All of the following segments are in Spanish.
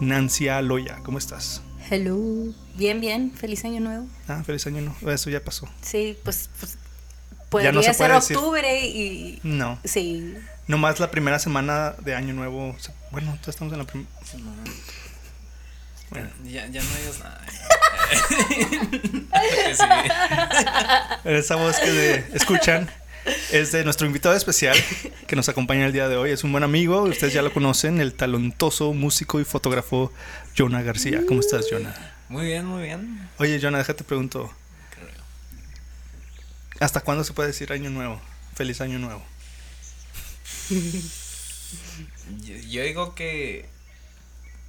Nancy Aloya. ¿Cómo estás? Hello. Bien, bien. Feliz año nuevo. Ah, feliz año nuevo. Eso ya pasó. Sí, pues, pues podría no se ser decir. octubre y... No. Sí. Nomás la primera semana de año nuevo. Bueno, ya estamos en la primera. Bueno. Ya, ya no digas nada. Esa voz que de- escuchan es de nuestro invitado especial que nos acompaña el día de hoy. Es un buen amigo, ustedes ya lo conocen, el talentoso músico y fotógrafo Jonah García. ¿Cómo estás, Jonah? Muy bien, muy bien. Oye, Jonah, déjate pregunto, ¿hasta cuándo se puede decir año nuevo? Feliz año nuevo. Yo, yo digo que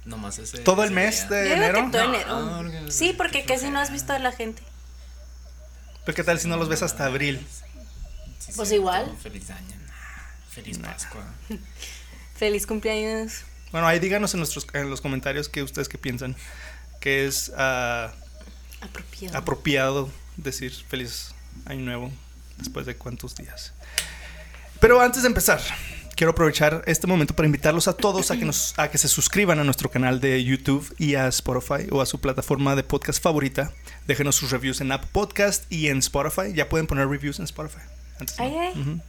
nomás ese. ¿Todo el ese mes día. de Yo digo enero? que todo No, enero. porque- sí, porque casi no has visto a la gente. Pero ¿qué tal si no los ves hasta abril? Sí, Pues cierto. igual. Feliz año. nah, Feliz Pascua. Feliz cumpleaños. Bueno, ahí díganos en, nuestros, en los comentarios qué ustedes qué piensan. Que es ah, Apropiado. apropiado decir feliz año nuevo después de cuántos días. Pero antes de empezar, quiero aprovechar este momento para invitarlos a todos a que, nos, a que se suscriban a nuestro canal de YouTube y a Spotify o a su plataforma de podcast favorita. Déjenos sus reviews en App Podcast y en Spotify. Ya pueden poner reviews en Spotify. Antes no. Ay, ay. Ujú.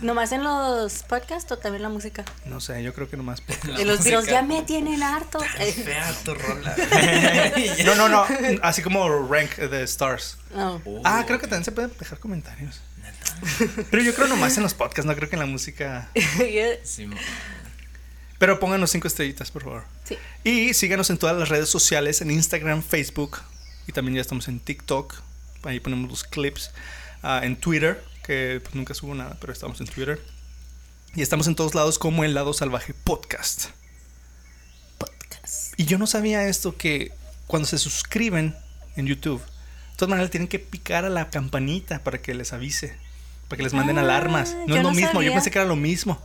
¿Nomás en los podcasts o también la música? No sé, yo creo que nomás. Y los música. videos ya me tienen harto. Qué fea tu rola. No, no, no. Así como rank de stars. No. Oh, Ah, creo que también se pueden dejar comentarios. Neta. Pero yo creo nomás en los podcasts, no creo que en la música. Sí, mo- Pero pónganos cinco estrellitas, por favor. sí. Y síganos en todas las redes sociales, en Instagram, Facebook. Y también ya estamos en TikTok. Ahí ponemos los clips. Ah, en Twitter, que pues, nunca subo nada, pero estamos en Twitter. Y estamos en todos lados como el lado salvaje podcast. Podcast. Y yo no sabía esto que cuando se suscriben en YouTube, de todas maneras tienen que picar a la campanita para que les avise, para que les manden Ah, alarmas. No es lo no mismo, yo pensé que era lo mismo.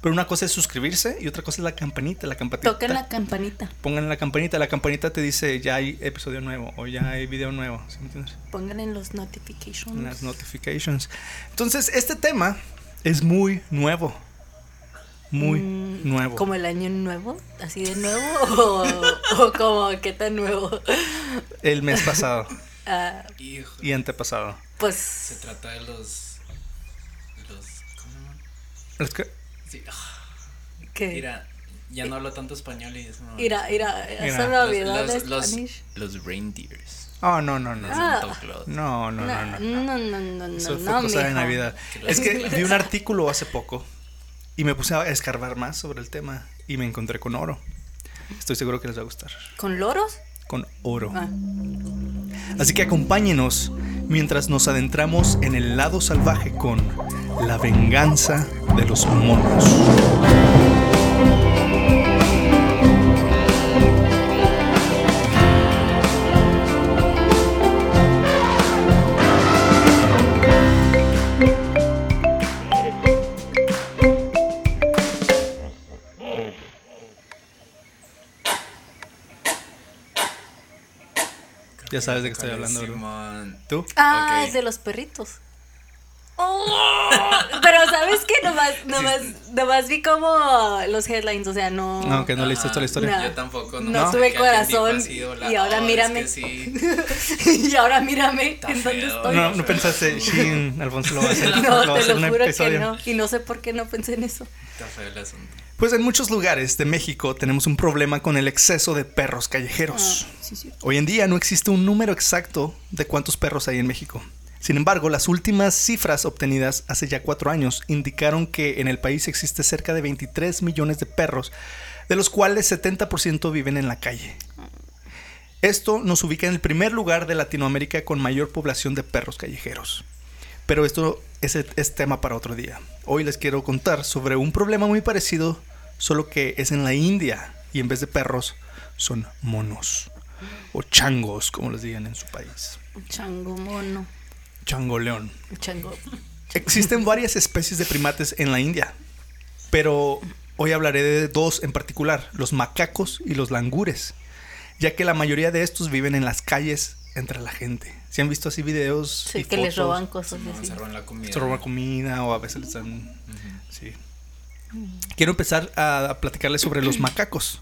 Pero una cosa es suscribirse y otra cosa es la campanita, la campanita. Toquen la campanita. Pongan la campanita, la campanita te dice ya hay episodio nuevo o ya hay video nuevo, ¿sí me entiendes? Pongan en los notifications. En las notifications. Entonces, este tema es muy nuevo. Muy Mm, nuevo. ¿Como el año nuevo? ¿Así de nuevo? ¿O, o como qué tan nuevo? El mes pasado Hijo. y antepasado. Se pues. trata de los. Los. ¿Cómo se llaman? Sí. ¿Qué? Mira, ya no hablo tanto español y eso no. Mira, mira, Mira, eso me Los, olvidó de los, los, Spanish. los reindeers. Oh, no, no, Ah. No, no, no, No, no. no, no, no, no, Eso fue no, cosa de. Navidad. Es que vi un artículo hace poco y me puse a escarbar más sobre el tema y me encontré con oro. Estoy seguro que les va a gustar. ¿Con loros? Con oro. Ah. Así que acompáñenos mientras nos adentramos en el lado salvaje con la venganza de los monos. Ya sabes de qué estoy hablando. Simón. ¿Tú? Ah, es de los perritos. Oh, pero sabes que nomás, nomás, nomás vi como los headlines, o sea, no. No, que no leíste toda la historia. No. Yo tampoco. No nomás tuve corazón hola, y ahora "Oh, es mírame". que sí. y ahora mírame Está en dónde estoy. No, no pensaste, Shin, Alfonso lo va a hacer, No, te lo juro que no. Y no sé por qué no pensé en eso. Está feo el asunto. Pues en muchos lugares de México tenemos un problema con el exceso de perros callejeros. Ah, sí, sí. Hoy en día no existe un número exacto de cuántos perros hay en México. Sin embargo, las últimas cifras obtenidas hace ya cuatro años indicaron que en el país existe cerca de 23 millones de perros, de los cuales 70% viven en la calle. Esto nos ubica en el primer lugar de Latinoamérica con mayor población de perros callejeros. Pero esto es, es tema para otro día. Hoy les quiero contar sobre un problema muy parecido, solo que es en la India, y en vez de perros son monos o changos, como les digan en su país. Chango mono. Chango león. Chango. Existen varias especies de primates en la India, pero hoy hablaré de dos en particular, los macacos y los langures, ya que la mayoría de estos viven en las calles entre la gente. Si han visto así videos Sí, y que les fotos, roban cosas No, así. se roban la comida. se roban comida o a veces les dan Sí. Quiero empezar a platicarles sobre los macacos.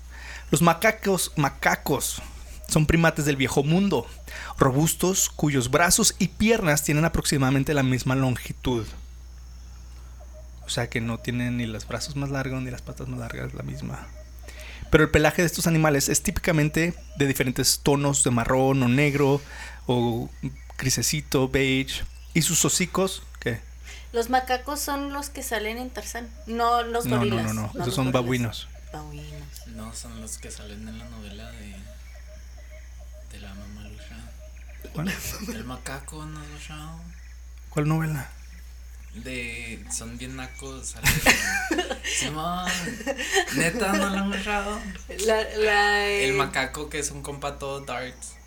Los macacos, macacos, son primates del viejo mundo, robustos, cuyos brazos y piernas tienen aproximadamente la misma longitud. O sea que no tienen ni los brazos más largos ni las patas más largas, la misma. Pero el pelaje de estos animales es típicamente de diferentes tonos de marrón o negro o grisecito, beige. Y sus hocicos. Los macacos son los que salen en Tarzán. No los No, no, gorilas. no, no, los esos son gorilas. babuinos. Babuinos. No, son los que salen en la novela de. de la mamalucha. ¿Cuál? El macaco, ¿no escuchado? ¿Cuál novela? De. son bien nacos. Salen. Simón. Neta, no lo han escuchado. La, la, El eh, macaco que es un compa todo darts.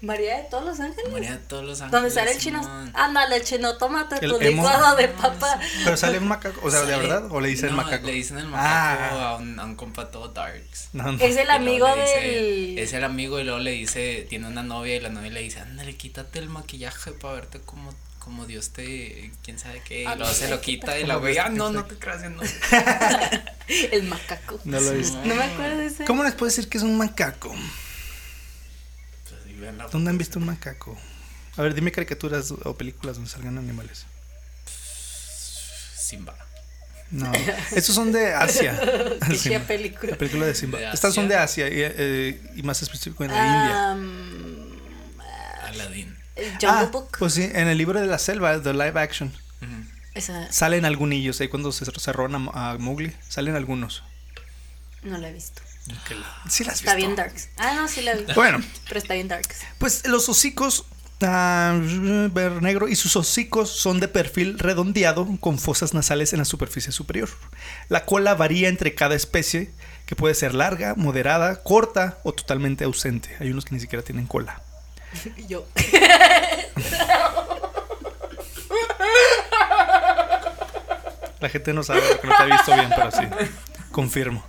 María de todos los ángeles. María de todos los ángeles. Donde sale el chino. Ándale, el chino, tómate El tu licuado de papa. Pero sale un macaco, o sea, ¿de verdad? ¿O le dicen no, macaco? Le dicen el macaco Ah. a, un, a un compa todo darks. No, no. Es el amigo dice- del. Es el amigo y luego le dice, tiene una novia y la novia le dice, ándale, quítate el maquillaje para verte como, como Dios te, quién sabe qué. Y Ándale, luego se lo quita y la güey, ah, no, no te creas, no. El macaco. No lo he visto. No me acuerdo de ese. ¿Cómo les puedo decir que es un macaco? Vean ¿Dónde han visto un macaco? A ver, dime caricaturas o películas donde salgan animales. Simba. No, estos son de Asia. Qué Sí, chida película. la película de Simba. ¿De Estas son de Asia? Y, eh, y más específico en la India. Am, Aladdin. Ah, Book. pues sí, en el libro de la selva, de live action, Ujú. Esa salen algunos ahí cuando se, roban a, a Mowgli, salen algunos. no la he visto. Sí las Está visto. bien darks. Ah, no, sí la vi. Bueno, Pero está bien darks. Pues los hocicos ah, ver negro y sus hocicos son de perfil redondeado con fosas nasales en la superficie superior. La cola varía entre cada especie, que puede ser larga, moderada, corta o totalmente ausente. Hay unos que ni siquiera tienen cola. Yo. La gente no sabe porque no te ha visto bien, pero sí. Confirmo.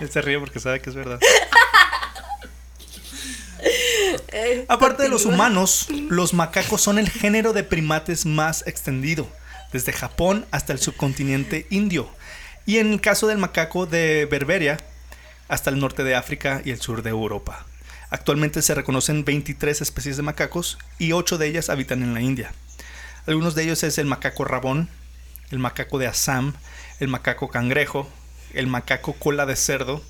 Él se ríe porque sabe que es verdad. Eh, Aparte de los humanos, los macacos son el género de primates más extendido, desde Japón hasta el subcontinente indio. Y en el caso del macaco de Berberia, hasta el norte de África y el sur de Europa. Actualmente se reconocen 23 especies de macacos y 8 de ellas habitan en la India. Algunos de ellos es el macaco rabón, el macaco de Assam, el macaco cangrejo, el macaco cola de cerdo,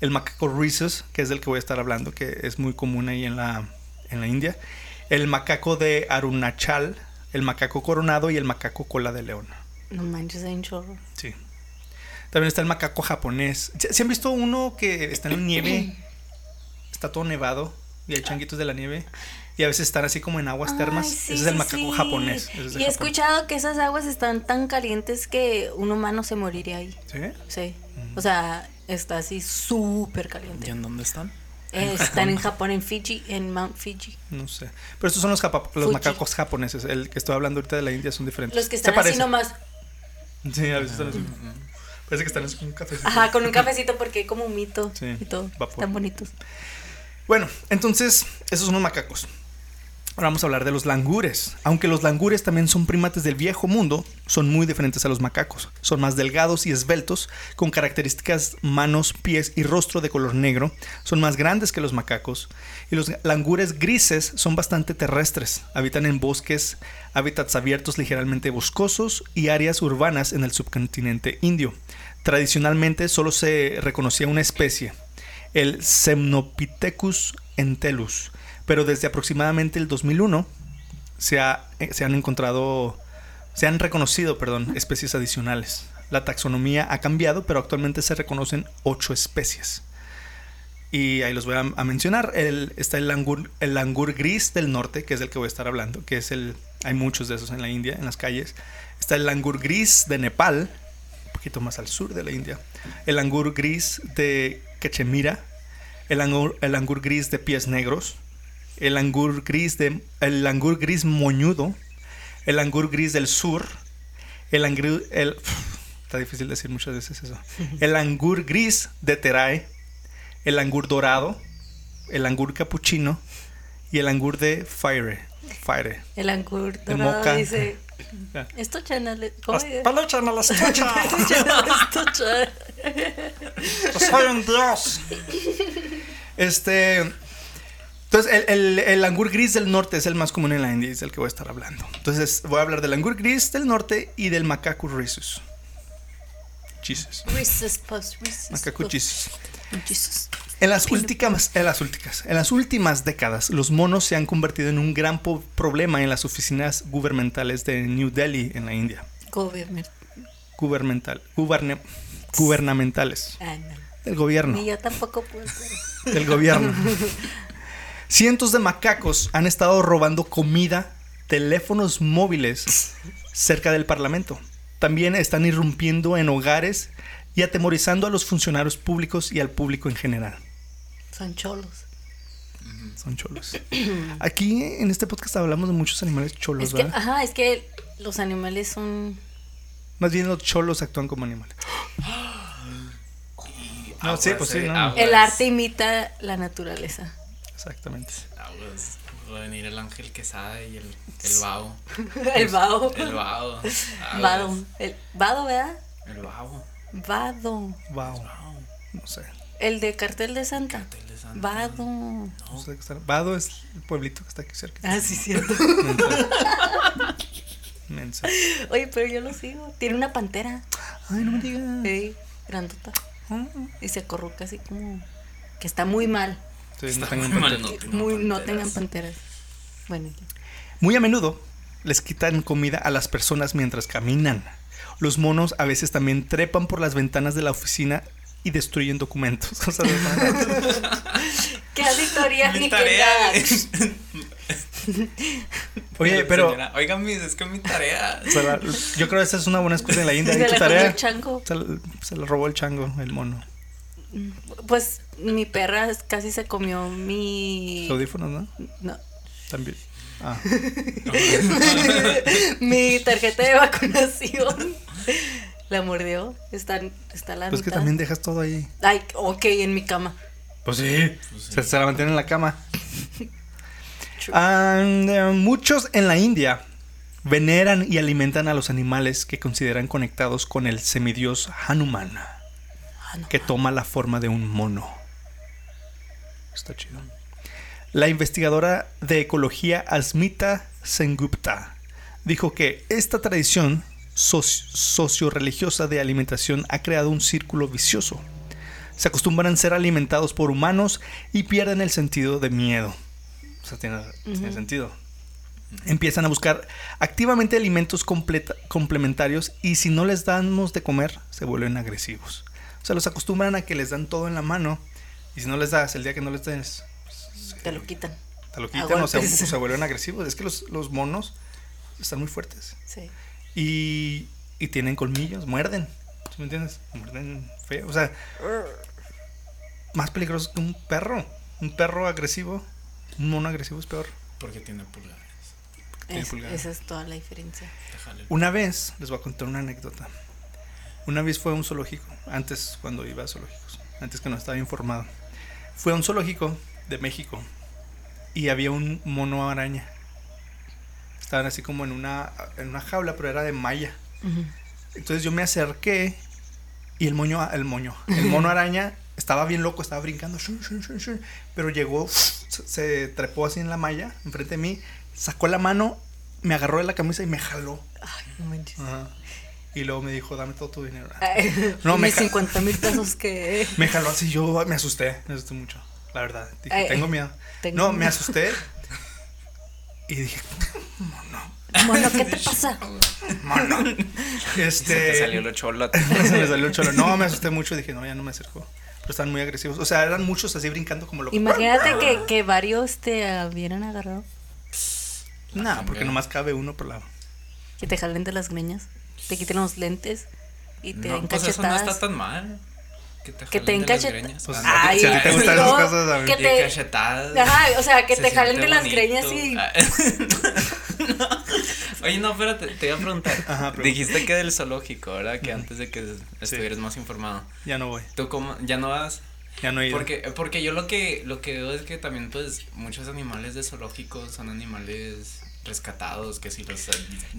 el macaco rhesus, que es del que voy a estar hablando, que es muy común ahí en la, en la India, el macaco de Arunachal, el macaco coronado y el macaco cola de león. No manches, hay un chorro. Sí. También está el macaco japonés. ¿Se se han visto uno que está en la nieve? Está todo nevado y hay changuitos de la nieve. Y a veces están así como en aguas termas. Sí, Ese es el macaco sí. japonés. es Y he Japón. escuchado que esas aguas están tan calientes que un humano se moriría ahí. ¿Sí? Sí. Mm. O sea, está así súper ¿Y caliente. en dónde están? Eh, están en Japón, en Fiji, en Mount Fiji. No sé. Pero estos son los, japa- los macacos japoneses. El que estoy hablando ahorita de la India son diferentes. Los que están así nomás. Sí, a veces están así. Parece que están así con un cafecito. Ajá, con un cafecito porque hay como un mito Sí, y todo. vapor. Están bonitos. Bueno, entonces, esos son los macacos. Ahora vamos a hablar de los langures. Aunque los langures también son primates del viejo mundo, son muy diferentes a los macacos. Son más delgados y esbeltos, con características manos, pies y rostro de color negro. Son más grandes que los macacos. Y los langures grises son bastante terrestres. Habitan en bosques, hábitats abiertos ligeramente boscosos y áreas urbanas en el subcontinente indio. Tradicionalmente solo se reconocía una especie, el Semnopithecus entellus, pero desde aproximadamente el 2001 se, ha- eh, se han encontrado, se han reconocido, perdón, especies adicionales. La taxonomía ha cambiado, pero actualmente se reconocen ocho especies. Y ahí los voy a, mencionar. El, está el langur, el langur gris del norte, que es del que voy a estar hablando, que es el Hay muchos de esos en la India, en las calles. Está el langur gris de Nepal, un poquito más al sur de la India. El langur gris de Cachemira. El langur, el langur gris de pies negros. El langur gris de el langur gris moñudo. El langur gris del sur. El langur el está difícil decir muchas veces eso. El langur gris de Terai. El langur dorado. El langur capuchino y el angur de Fire. Fire. El angur De dorado moca. dice, esto chanale, ¿cómo dice? Peluchan a las tuchas. Esto cha- Soy un dios. Este. Entonces, el, el, el angur gris del norte es el más común en la India, es el que voy a estar hablando. Entonces, voy a hablar del angur gris del norte y del macaco rhesus. Jesus. Reese's Puffs, Reese's Macaco Puffs. Jesus. Jesus. En las últimas, en las últimas, en las últimas décadas, los monos se han convertido en un gran problema en las oficinas gubernamentales de New Delhi, en la India. Government. Gubernamental, guberne- gubernamentales, Ah, no. del gobierno. Ni yo tampoco puedo del gobierno. Cientos de macacos han estado robando comida, teléfonos móviles cerca del Parlamento. También están irrumpiendo en hogares y atemorizando a los funcionarios públicos y al público en general. Son cholos. Son cholos. Aquí en este podcast hablamos de muchos animales cholos, Es que, ¿verdad? ajá, es que los animales son. Más bien los cholos actúan como animales. No, sí, pues sí, no. El arte imita la naturaleza. Exactamente. aguas. Va a venir el ángel quesada y el, el vaho. El vado. El vaho. aguas. Vado. El vado, ¿verdad? El vaho. Vado. Vaho. No sé. El de cartel de Santa. Cartel de Santa. Vado. No sé qué está- Vado es el pueblito que está aquí cerca. Ah, sí, cierto. Mensa. Oye, pero yo lo sigo. Tiene una pantera. Ay, no me digas. Sí, grandota. Ah, Y se corruca así como. Que está muy mal. No tengan mal, no tengan muy, no panteras. tengan panteras. Bueno. Muy a menudo les quitan comida a las personas mientras caminan. Los monos a veces también trepan por las ventanas de la oficina y destruyen documentos. O sea, de- ¿Qué auditoría Mi ni tarea. qué Oye, pero Señora, Oigan, mis, es que mi tarea. o sea, la- yo creo que esa es una buena excusa en la India. Se ¿Y tu la tarea? el chango. Se, la- se la robó el chango, el mono. Pues mi perra casi se comió mi. Audífonos, ¿no? No, También. Ah, mi tarjeta de vacunación. La mordió. Está, está la pues que también dejas todo ahí. Ay, ok, en mi cama. Pues sí. Pues sí. Se, se la mantiene en la cama. And, eh, muchos en la India veneran y alimentan a los animales que consideran conectados con el semidios Hanuman, no. que toma la forma de un mono. Está chido. La investigadora de ecología Asmita Sengupta dijo que esta tradición soci- socio-religiosa de alimentación ha creado un círculo vicioso. Se acostumbran a ser alimentados por humanos y pierden el sentido de miedo. O sea, tiene, tiene sentido. Empiezan a buscar activamente alimentos complementarios y si no les damos de comer, se vuelven agresivos. O sea, los acostumbran a que les dan todo en la mano y si no les das, el día que no les des, Te lo quitan. te lo quitan o se, o se vuelven agresivos. Es que los, los monos están muy fuertes Sí. y, y tienen colmillos, muerden. ¿Sí me entiendes? Muerden feo. O sea, más peligroso que un perro. Un perro agresivo, un mono agresivo es peor. Porque tiene pulgares. Es- esa es toda la diferencia. Una vez, les voy a contar una anécdota. Una vez fue a un zoológico, antes cuando iba a zoológicos, antes que no estaba informado. Fue a un zoológico de México y había un mono araña. Estaban así como en una, en una jaula, pero era de malla. Entonces yo me acerqué y el moño, el moño, el mono araña estaba bien loco, estaba brincando, shun, shun, shun, shun, pero llegó, se, se trepó así en la malla, enfrente de mí, sacó la mano, me agarró de la camisa y me jaló. Ay, no manches. Ajá. Y luego me dijo, dame todo tu dinero. Ay, No, me mis ca- 50 mil pesos que. Me jaló así, yo me asusté, me asusté mucho, la verdad. Dije, Ay, tengo miedo. tengo no, me asusté. Y dije, Bueno, ¿qué te pasa? mono. Este. Se te salió lo cholo. se me salió el cholo. No, me asusté mucho y dije, no, ya no me acerco. Pero están muy agresivos. O sea, eran muchos así brincando como locos. Imagínate que, que varios te hubieran agarrado. No, porque nomás cabe uno por lado. Que te jalen de las greñas, te quiten los lentes y te den No, pues eso no cachetadas. está tan mal. Que te Que te jalen den de las cacheta- greñas. Pues, Ay, si a ti te gustan no, esas cosas, a que te- cachetadas. Ajá, o sea, que Se te jalen de las greñas y Ah, no. Oye, no, espérate, te iba a preguntar. Ajá, pregunta. Dijiste que del zoológico, ¿verdad? Que antes de que estuvieras más informado. Ya no voy. ¿Tú cómo? ¿Ya no vas? Ya no he ido. Porque, porque yo lo que, lo que veo es que también, pues, muchos animales de zoológicos son animales rescatados, que si los,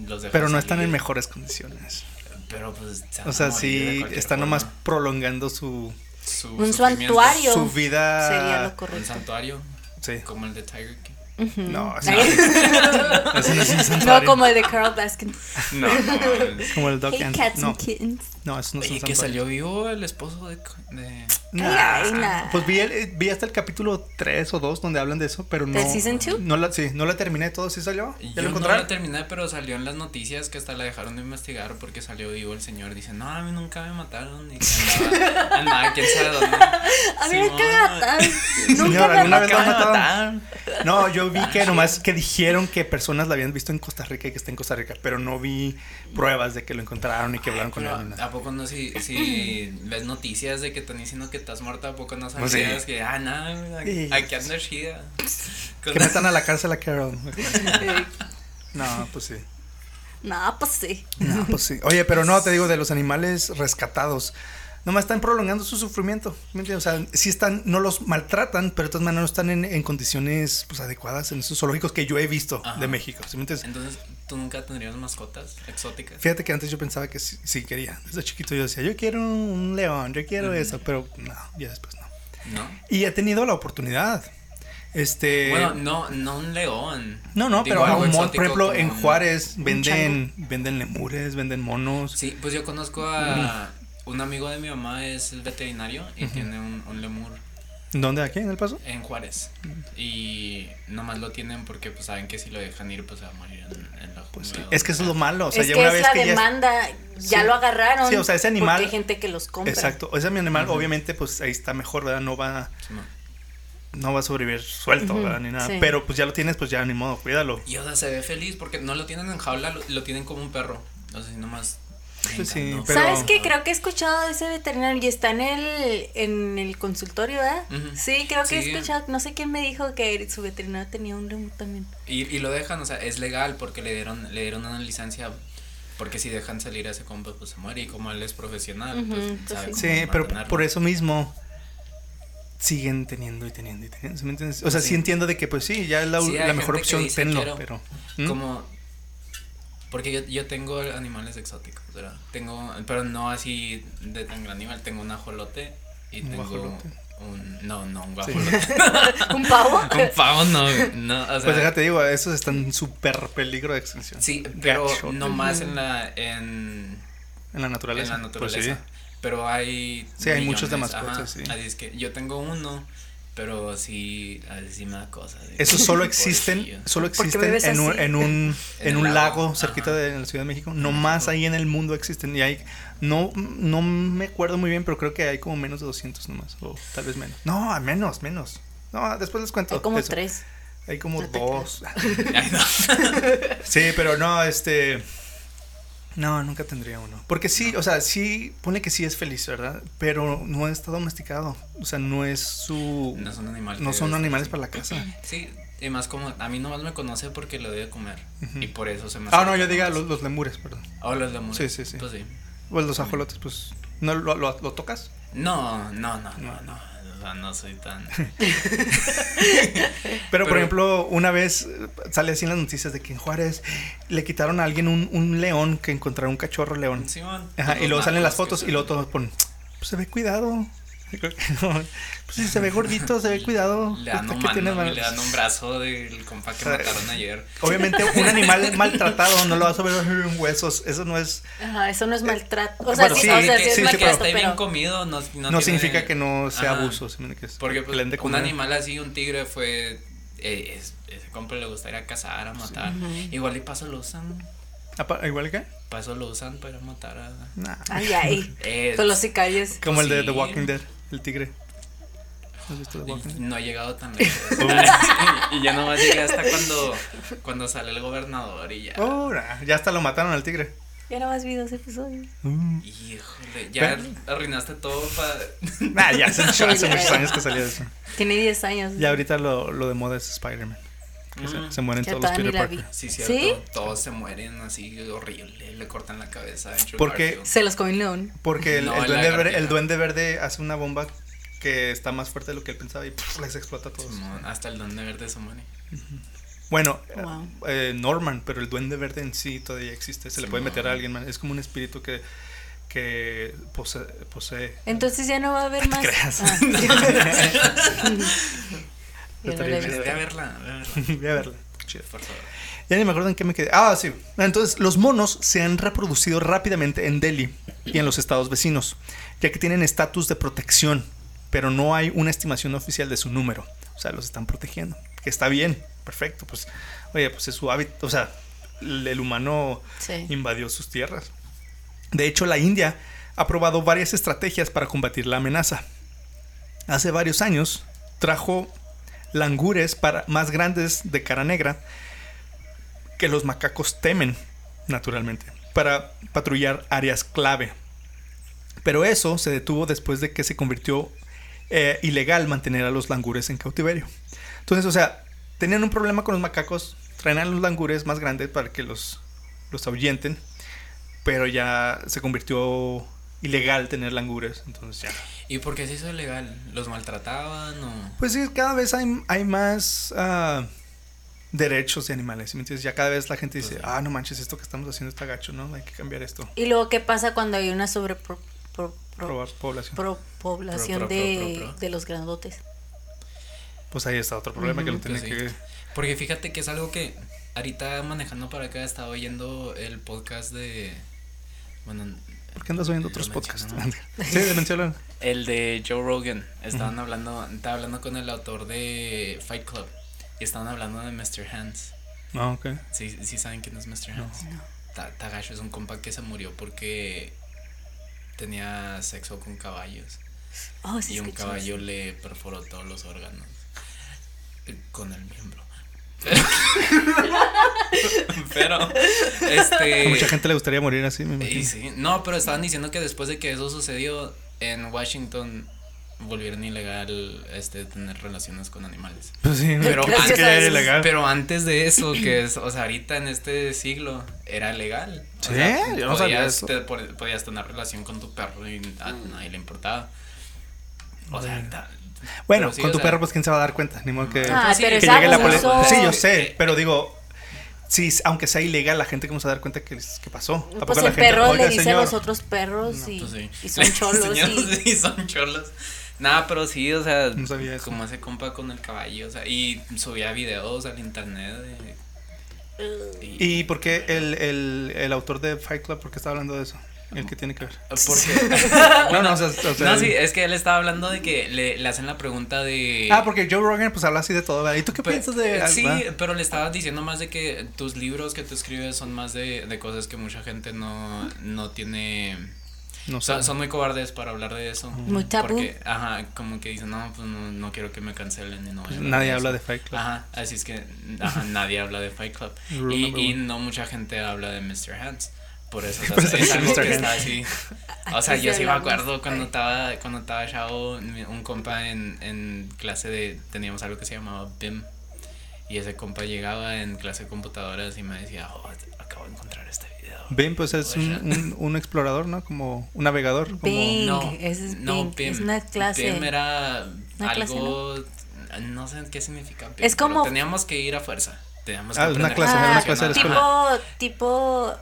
los Pero no están en mejores condiciones. Pero, pues, O sea, sí, están nomás prolongando su, Su un santuario su vida. sería lo Un correcto. santuario, Sí. como el de Tiger King. No, así Ay. no. No es un No santuario. como el de Carl Baskin. No, no. Como el Doc Hey, and- cats No, and kittens. no, eso no es un Oye, que santuario. salió vivo el esposo de. de... Nah. Nah. Pues vi, el- vi hasta el capítulo 3 o 2 donde hablan de eso, pero no. ¿Del season two? No la, sí, no la terminé todo, ¿sí salió? ¿Ya Yo lo no la terminé, pero salió en las noticias que hasta la dejaron de investigar porque salió vivo el señor. Dice, no, a mí nunca me mataron. Y que andaba, andaba quién sabe dónde. A. Señor, Nunca me ¿alguna vez lo Nunca han me mataron. No, yo vi que nomás que dijeron que personas la habían visto en Costa Rica y que está en Costa Rica, pero no vi pruebas de que lo encontraron y que hablaron con él. Nada. ¿A poco no si, si ves noticias de que están diciendo que estás muerta? ¿A poco no Pues sí. sabías que, ah, no, Sí. aquí anda chida? Que metan a la cárcel a Carol. No, pues sí. No, pues sí. No, pues sí. Oye, pero no, te digo, de los animales rescatados. Nomás están prolongando su sufrimiento. ¿me entiendes? O sea, sí están, no los maltratan, pero de todas maneras no están en, en condiciones pues, adecuadas en esos zoológicos que yo he visto Ajá. de México. ¿sí me entiendes? Entonces, ¿tú nunca tendrías mascotas exóticas? Fíjate que antes yo pensaba que sí, sí quería. Desde chiquito yo decía, yo quiero un león, yo quiero eso, pero no, ya después no. ¿No? Y he tenido la oportunidad. Este. Bueno, no, no un león. no, no, Digo, pero a algo exótico por ejemplo, en Juárez venden, venden lemures, venden monos. Sí, pues yo conozco a un amigo de mi mamá, es el veterinario y tiene un, un lemur ¿Dónde? ¿Aquí en El Paso? en Juárez. Y nomás lo tienen porque pues saben que si lo dejan ir pues se va a morir en, en la Pues sí. Es que eso es lo malo. O sea, es ya que una es vez la que ya es- demanda, ya Sí. lo agarraron. Sí, o sea, ese animal- Porque hay gente que los compra. Exacto. Ese mi animal, obviamente, pues ahí está mejor, ¿verdad? No va, Sí, no va a sobrevivir suelto, ¿verdad? Ni nada. sí. Pero pues ya lo tienes, pues ya ni modo, cuídalo. Y o sea, se ve feliz porque no lo tienen en jaula, lo, lo tienen como un perro. O sea, nomás. Pues sí, brincando. pero- ¿Sabes qué? Creo que he escuchado de ese veterinario y está en el, en el consultorio, ¿verdad? Sí, creo que Sí. he escuchado, no sé quién me dijo que su veterinario tenía un lemur también. Y, y lo dejan, o sea, es legal porque le dieron, le dieron una licencia. Porque si dejan salir a ese compa, pues se muere. Y como él es profesional, pues, pues sabe sí. cómo Sí, pero por eso mismo siguen teniendo y teniendo y teniendo. ¿sí me entiendes? O sea, sí. Sí. entiendo de que pues sí, ya es la, Sí, hay la mejor opción, dice, tenlo, pero... ¿Mm? Como. Porque yo, yo tengo animales exóticos, ¿verdad? Tengo, pero no así de tan gran nivel. Tengo un ajolote y ¿Un tengo guajolote? un. No, no, un Sí. guajolote. ¿Un pavo? un pavo, no. no o sea, Pues déjate digo, esos están en súper peligro de extinción. Sí, pero Gacho. no más en la. En, En la naturaleza. en la naturaleza. Pues sí. Pero hay. Sí, hay muchos de millones, mascotas, ajá. sí. Así es que yo tengo uno, pero sí, sí me da cosa. de- Esos solo existen, solo ¿Por qué existen en un, en un, En un lago, lago, cerquita ajá. de la Ciudad de México. No más ahí en el mundo existen. Y hay, no, no me acuerdo muy bien, pero creo que hay como menos de 200 nomás. O tal vez menos. No, a menos, menos. No, después les cuento. Hay como eso. tres. Hay como No dos. Ay, no. Sí, pero no, este. No, nunca tendría uno. Porque sí, o sea, sí, pone que sí es feliz, ¿verdad? Pero no está domesticado. O sea, no es su. No son animales. No son animales para la casa. Sí, y más como. A mí nomás me conoce porque lo debe comer. Ujú. Y por eso se me. Ah, no, yo diga los, los lemures, perdón. Oh, los lemures. Sí, sí, sí. Pues sí. Pues los ajolotes, pues. ¿No lo, lo, lo tocas? No, no, no, no, no. O sea, no soy tan. Pero, por ejemplo, una vez sale así en las noticias de que en Juárez le quitaron a alguien un, un león que encontraron un cachorro león. Simón. Ajá, Pues y luego salen las fotos y luego todos ponen, pues se ve cuidado. Pues sí, se ve gordito, se ve cuidado. Le dan un ¿qué tiene mano y mal? le dan un brazo del compa que O sea, mataron ayer. Obviamente, un animal maltratado no lo vas a ver en huesos. Eso no es. Ajá, eso no es maltrato. O sea, Bueno, sí, sí, o sea, que- sí es sí, pero- esté bien comido no, no, No, tiene- significa que no sea Ajá. abuso. sino que es Porque que pues, un comer. animal así, un tigre fue. Eh, es- ese compa le gustaría cazar, a matar. Igual y paso lo usan. ¿Igual que? Paso lo usan para matar a. Nah. Ay, ay. Eh, Con los sicarios. Como el de The. Walking Dead, el tigre. ¿Has visto The Walking Y Dead? no he llegado tan lejos. y ya nomás llegué hasta cuando, cuando sale el gobernador y ya. Oh, ya hasta lo mataron al tigre. Ya nada más vi dos episodios. Mm. Híjole, ya arruinaste todo para. Nah, ya hace, hace muchos años que salió eso. Tiene 10 años. Ya ahorita lo, lo de moda es Spider-Man. Que se, Mm. se mueren todos los Peter Parker. Sí, cierto. ¿Sí? Todos se mueren así horrible. Le cortan la cabeza. Porque-. Se los comió un león. Porque el, No, el el duende verde, el duende verde hace una bomba que está más fuerte de lo que él pensaba y puf, les explota a todos. Simón, hasta el Duende Verde se muere. Bueno, Wow. eh, Norman, pero el duende verde en sí todavía existe. Se le puede meter a alguien, man. Es como un espíritu que, que posee. posee. Entonces ya no va a haber más. creas. Ah. Yo no la he terrible. visto. Ve a verla, ve a verla, Voy a verla. Chido. por favor. Ya ni me acuerdo en qué me quedé. Ah, sí. Entonces, los monos se han reproducido rápidamente en Delhi y en los estados vecinos, ya que tienen estatus de protección, pero no hay una estimación oficial de su número. O sea, los están protegiendo. Que está bien, perfecto. Pues, oye, pues es su hábito. O sea, el el humano Sí. invadió sus tierras. De hecho, la India ha probado varias estrategias para combatir la amenaza. Hace varios años trajo langures para, más grandes de cara negra que los macacos temen, naturalmente, para patrullar áreas clave. Pero eso se detuvo después de que se convirtió eh, ilegal mantener a los langures en cautiverio. Entonces, o sea, tenían un problema con los macacos, traen a los langures más grandes para que los, los ahuyenten, pero ya se convirtió ilegal tener langures, entonces ya. ¿Y por qué se hizo ilegal? ¿Los maltrataban o.? Pues sí, cada vez hay, hay más ah, derechos de animales, ¿sí me entiendes? Ya cada vez la gente dice, Pues ah, no manches, esto que estamos haciendo está gacho, ¿no? Hay que cambiar esto. Y luego, ¿qué pasa cuando hay una sobrepoblación Probar población. pro- población Pro, pro, pro, de, pro, pro. de los grandotes? Pues ahí está otro problema que lo tienen Pues sí. que... Porque fíjate que es algo que ahorita manejando para acá estaba oyendo el podcast de. Bueno, ¿Por qué andas oyendo Lo otros podcasts? sí, de mencionar. el de Joe Rogan. Estaban hablando, estaba hablando con el autor de Fight Club. Y estaban hablando de Mr. Hands. Ah, ok. ¿Sí, sí saben quién es Mr. Hands? Ta- Tagacho es un compa que se murió porque tenía sexo con caballos. Oh, sí, y un caballo eso. le perforó todos los órganos eh, con el miembro. pero, A este. mucha gente le gustaría morir así, me y imagino. sí, no, pero estaban diciendo que después de que eso sucedió en Washington volvieron ilegal este tener relaciones con animales. Pues sí, Pero es que a. Pero antes de eso, que es, o sea, ahorita en este siglo era legal. O ¿Sí? sea, no sabía podías, te- podías tener relación con tu perro y a nadie le importaba. O sea, Bueno, sí, con tu sea, perro, pues quién se va a dar cuenta. Ni modo que, Ah, Pues sí, pero que llegue la policía. Sí, yo sé, Eh, pero digo, sí, aunque sea ilegal, la gente cómo se va a dar cuenta que, que pasó. Pues Tampoco el la gente, perro le "Oiga, dice señor". a los otros perros y, Pues sí. y son cholos. Y, son cholos. Nada, pero sí, o sea, No sabía como ese compa con el caballo, o sea, y subía videos al internet de- y, ¿Y por qué el, el, el autor de Fight Club, por qué está hablando de eso? El que tiene que ver. porque No, no, o sea, o sea, no, sí, es que él estaba hablando de que le, le hacen la pregunta de Ah, porque Joe Rogan pues habla así de todo, ¿verdad? ¿Y tú qué Pe- piensas de Sí, ah, pero le estaba diciendo más de que tus libros que tú escribes son más de, de cosas que mucha gente no, no tiene. No sé. son muy cobardes para hablar de eso. Muy tabú. Porque, ajá, como que dicen, no, pues no, no quiero que me cancelen y no hablar Nadie habla eso". de Fight Club. Ajá, así es que ajá, nadie habla de Fight Club. Y, y no mucha gente habla de Mr. Hands. Por eso, o sea, es algo que está así. O sea, Aquí yo sí me acuerdo cuando estaba, cuando estaba chavo, un compa en, en clase de, teníamos algo que se llamaba BIM. Y ese compa llegaba en clase de computadoras y me decía, oh, acabo de encontrar este video. Bing, pues es un, un, un explorador, ¿no? Como un navegador. Como... Bing. No, ese es no, BIM, BIM. es una clase. BIM era Una clase, algo, no sé qué significa BIM, Es como- teníamos que ir a fuerza. Teníamos que Ah, una clase, era una Ah, clase de escuela. Tipo, tipo,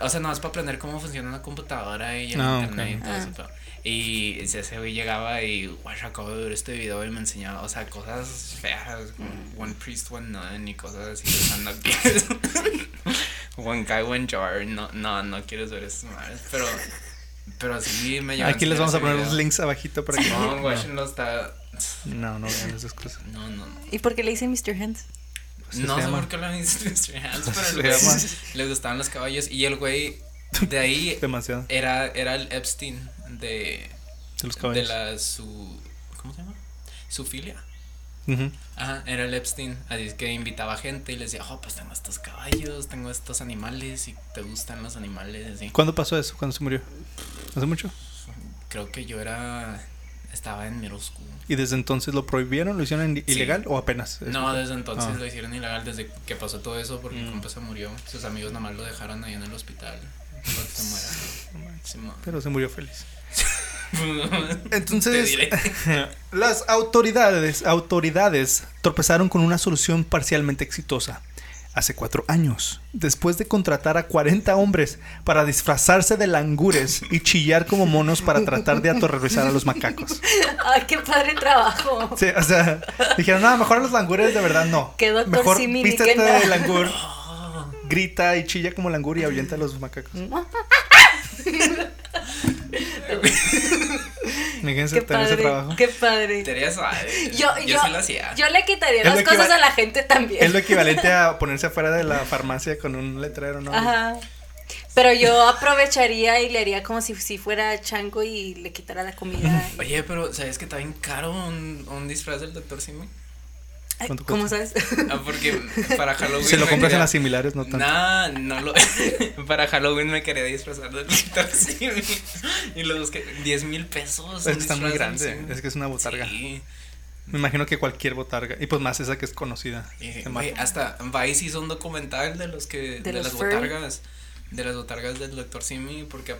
O sea, no es para aprender cómo funciona una computadora y el Ah, internet ok. y todo Ah. eso. pero- Y ese güey llegaba y, guay, acabo de ver este video y me enseñaba, o sea, cosas feas, como One Priest, One Nun y cosas así. O sea, no quieres. one Guy, One Jar. No, no, no quieres ver eso, madre. Pero, pero sí me llegó Aquí les vamos a poner los los links abajito para que... No, Washington está. No, no vean esas cosas. No, no, no. ¿y por qué le dicen Mr. Hands? Así no se sé llama. por qué lo pero el güey le gustaban los caballos. Y el güey, de ahí, Demasiado. era, era el Epstein de, De los de caballos. la su. ¿Cómo se llama? su filia. Ajá, era el Epstein. Así es que invitaba gente y les decía, oh, pues tengo estos caballos, tengo estos animales y te gustan los animales. Así. ¿Cuándo pasó eso? ¿Cuándo se murió? ¿Hace mucho? Creo que yo era. Estaba en middle school. ¿Y desde entonces lo prohibieron? ¿Lo hicieron ilegal o apenas? No, desde entonces Ah. lo hicieron ilegal, desde que pasó todo eso, porque el Mm. compa se murió. Sus amigos nomás lo dejaron ahí en el hospital. Se muera. Pero se murió feliz. Entonces, las autoridades, autoridades tropezaron con una solución parcialmente exitosa. Hace cuatro años, después de contratar a 40 hombres para disfrazarse de langures y chillar como monos para tratar de aterrorizar a los macacos. Ay, qué padre trabajo. Sí, o sea, dijeron, no, mejor a los langures de verdad no. Que doctor Mejor Simi, vístete que nada. de langur, grita y chilla como langur y ahuyenta a los macacos. Qué tener ese padre. trabajo. Qué padre. Suave. Yo, yo, sí lo hacía. yo le quitaría Es las cosas a la gente también. Es lo equivalente a ponerse afuera de la farmacia con un letrero, ¿no? Ajá. Pero yo aprovecharía y le haría como si, si fuera chango y le quitara la comida. Oye, pero ¿sabes que está bien caro un, un disfraz del Dr. Simi? Ay, ¿Cuánto ¿Cómo cuesta? sabes? Ah, porque para Halloween. Se lo compras en quería- las similares, no tanto. Nah, no lo. para Halloween me quería disfrazar del Dr. Simi. Y lo busqué. 10 mil pesos. Es que está muy grande, es que es una botarga. Sí. Me imagino que cualquier botarga. Y pues más esa que es conocida. Y, se güey, mata. hasta Vice hizo un documental de los que. De, De los las furry. botargas. De las botargas del Dr. Simi. Porque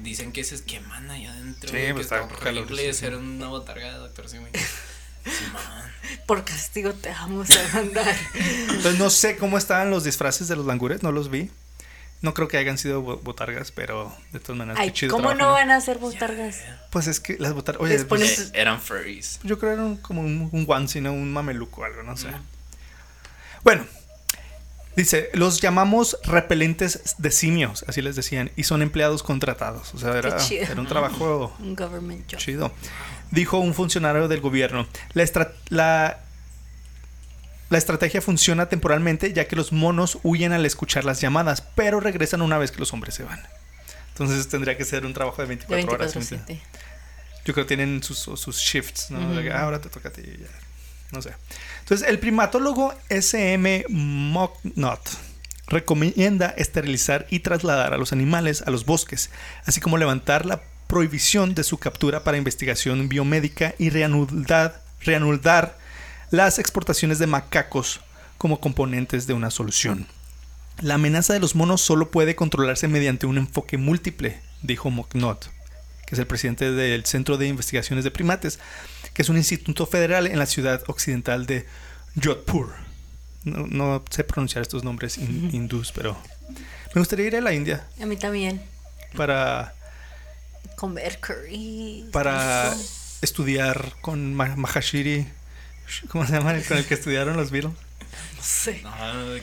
dicen que se queman allá adentro. Sí, que pues, está está horrible ser una botarga de Dr. Simi. Por castigo te vamos a mandar. Entonces no sé cómo estaban los disfraces de los langures, no los vi. No creo que hayan sido bo- botargas, pero de todas maneras, Ay, qué chido ¿cómo no van a ser botargas? Pues es que las botargas. Oye, pues, pones- Eh, eran furries. yo creo que eran como un, un onesie, ¿no? Un mameluco o algo, no sé. Bueno, dice, los llamamos repelentes de simios, así les decían, y son empleados contratados. O sea, era, chido. era un trabajo Un government job. chido. Dijo un funcionario del gobierno. La, estra- la, la estrategia funciona temporalmente ya que los monos huyen al escuchar las llamadas, pero regresan una vez que los hombres se van. Entonces tendría que ser un trabajo de 24, De horas. 24 ¿sí? 7. Yo creo que tienen sus, sus shifts, "Ah, ahora te toca a ti, ya. No sé. Entonces, el primatólogo SM Mocknot recomienda esterilizar y trasladar a los animales a los bosques, así como levantar la prohibición de su captura para investigación biomédica y reanudar, reanudar las exportaciones de macacos como componentes de una solución. La amenaza de los monos solo puede controlarse mediante un enfoque múltiple, dijo Mocknot, que es el presidente del Centro de Investigaciones de Primates, que es un instituto federal en la ciudad occidental de Jodhpur. No, no sé pronunciar estos nombres hin- hindús, pero me gustaría ir a la India A mí también. para, Comer curry. para rico. estudiar con Ma- Mahashiri. ¿Cómo se llama? Con el que estudiaron los Beatles. No sé. No,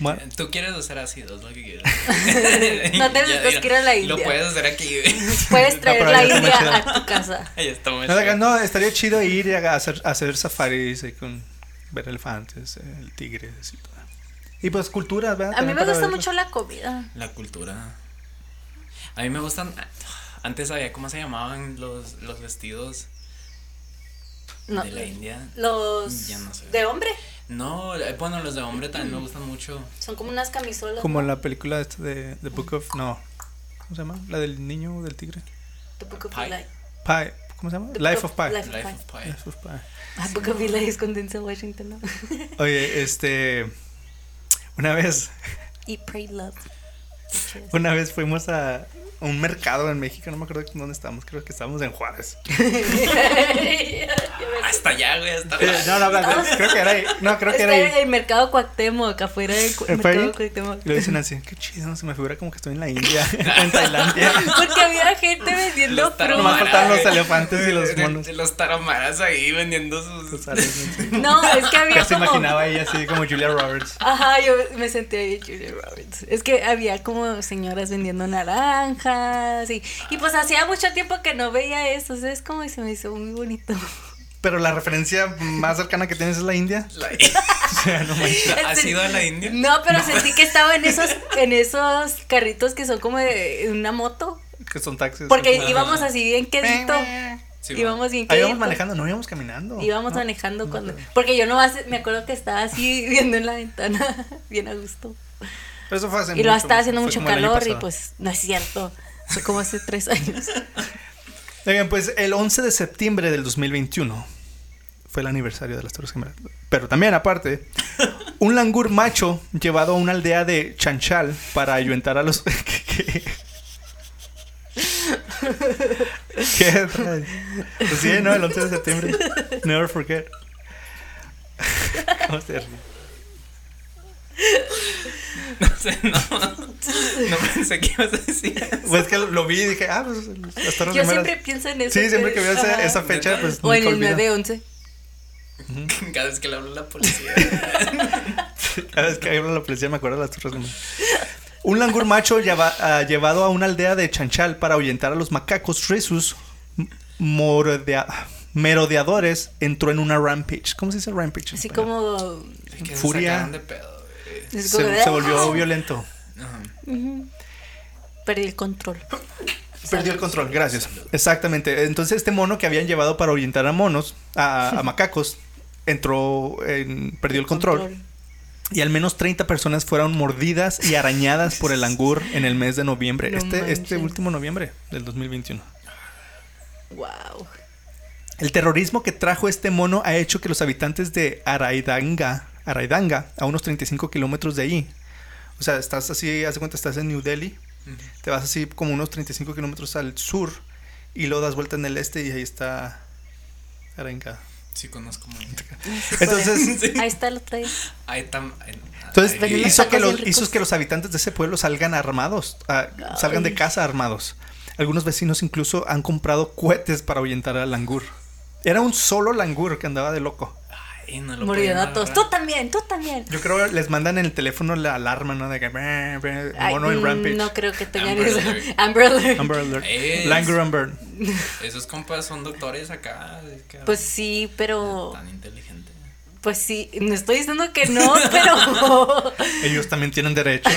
Ma- que- tú quieres hacer ácido, es lo que quieres. No te necesitas que ir a la Lo India. puedes hacer aquí. Puedes traer la India a tu casa. Ahí está muy No, estaría chido ir a hacer, a hacer safaris eh, con ver elefantes, el tigre y todo. Y pues culturas, ¿verdad? A mí me gusta verlo. mucho la comida. La cultura. A mí me gustan. Antes sabía cómo se llamaban los, los vestidos No, de la India. los Ya no sé. de hombre. No, eh, bueno, los de hombre también me gustan mucho. Son como unas camisolas. Como la película esta de The Book of... No. ¿Cómo se llama? La del niño del tigre. The Book of Pie. Eli. Pie. ¿Cómo se llama? The Life of Pi. Life of Life of Pi. Life of Pi. Ah, Book of Eli es con Denzel Washington, ¿no? Oye, este... Una vez... Eat, Pray, Love. Una vez fuimos a un mercado en México. No me acuerdo dónde estábamos. Creo que estábamos en Juárez. Hasta allá, güey, hasta Eh, no, no, no, no, creo que era ahí. No, creo que era ahí. el mercado Cuauhtémoc, afuera del cu- ¿Eh, fue ahí? mercado Cuauhtémoc. Y lo dicen así, qué chido, se me figura como que estoy en la India, en Tailandia. Porque había gente vendiendo Los fruta. Nomás faltaban los elefantes y los monos. Los tarahumaras ahí vendiendo sus. Los aliens, sí. No, es que había Casi como... imaginaba ella así como Julia Roberts. Ajá, yo me sentí ahí Julia Roberts. Es que había como señoras vendiendo naranjas y, y pues hacía mucho tiempo que no veía eso, es como se me hizo muy bonito. Pero la referencia más cercana que tienes es la India. La- O sea, no. ¿Has ido a la India? No, pero sentí que estaba en esos en esos carritos que son como de una moto, Que son taxis. porque íbamos así bien quedito. Sí, íbamos bien Ahí íbamos manejando, no íbamos caminando. Íbamos No. manejando cuando. Porque yo nomás me acuerdo que estaba así viendo en la ventana, bien a gusto. Eso fue hace Y lo mucho, estaba haciendo mucho calor y pues no es cierto. Fue como hace tres años. Oigan, pues el 11 de septiembre del 2021 fue el aniversario de las Torres Gemelas. Pero también, aparte, un langur macho llevado a una aldea de Chanchal para ayuntar a los. ¿Qué? qué? ¿Qué? Pues sí, ¿no? El 11 de septiembre. Never forget. ¿Cómo se ríe? No sé, no. No pensé que ibas a decir eso. Pues que lo vi y dije, ah, pues Torres Yo siempre pienso en eso. Sí, siempre que veo esa, fecha, pues. O en el olvido. 9-11. Cada vez que le hablo a la policía. Cada vez que hablo la policía me acuerdo de las Torres. Un langur macho lleva- ah, llevado a una aldea de Chanchal para ahuyentar a los macacos Rhesus m- morodea- merodeadores entró en una rampage. ¿Cómo se dice rampage? Así como. Furia. de pedo, güey. es como de, Se, se volvió ¡ah! violento. Perdí el control. Perdió el control, gracias. Exactamente. Entonces este mono que habían llevado para ahuyentar a monos, a, a macacos, entró, en, perdió el control. Y al menos 30 personas fueron mordidas y arañadas por el langur en el mes de noviembre. No este, este último noviembre del 2021. Wow. El terrorismo que trajo este mono ha hecho que los habitantes de Araidanga, Araidanga, a unos 35 kilómetros de ahí, o sea, estás así, haz de cuenta, estás en New Delhi, te vas así como unos 35 kilómetros al sur y luego das vuelta en el este y ahí está Araidanga. Sí, conozco muy bien. Entonces, Ahí está el otro día. Ahí tam. entonces ahí- Venimos hizo, que los, bien ricos. hizo que los habitantes de ese pueblo salgan armados, ah, salgan de casa armados. Algunos vecinos incluso han comprado cohetes para ahuyentar al langur. Era un solo langur que andaba de loco. Ay, no lo Murieron podían a todos. Tú también, tú también. Yo creo que les mandan en el teléfono la alarma, ¿no? De que "Brr, brr", Ay, mono en mm, Rampage. No creo que tengan Amber eso. Alert. Amber Alert. Amber Alert. Es- Langur Amber. Esos compas son doctores acá. Pues sí, pero. Tan inteligente. Pues sí. No estoy diciendo que no, pero. Ellos también tienen derecho.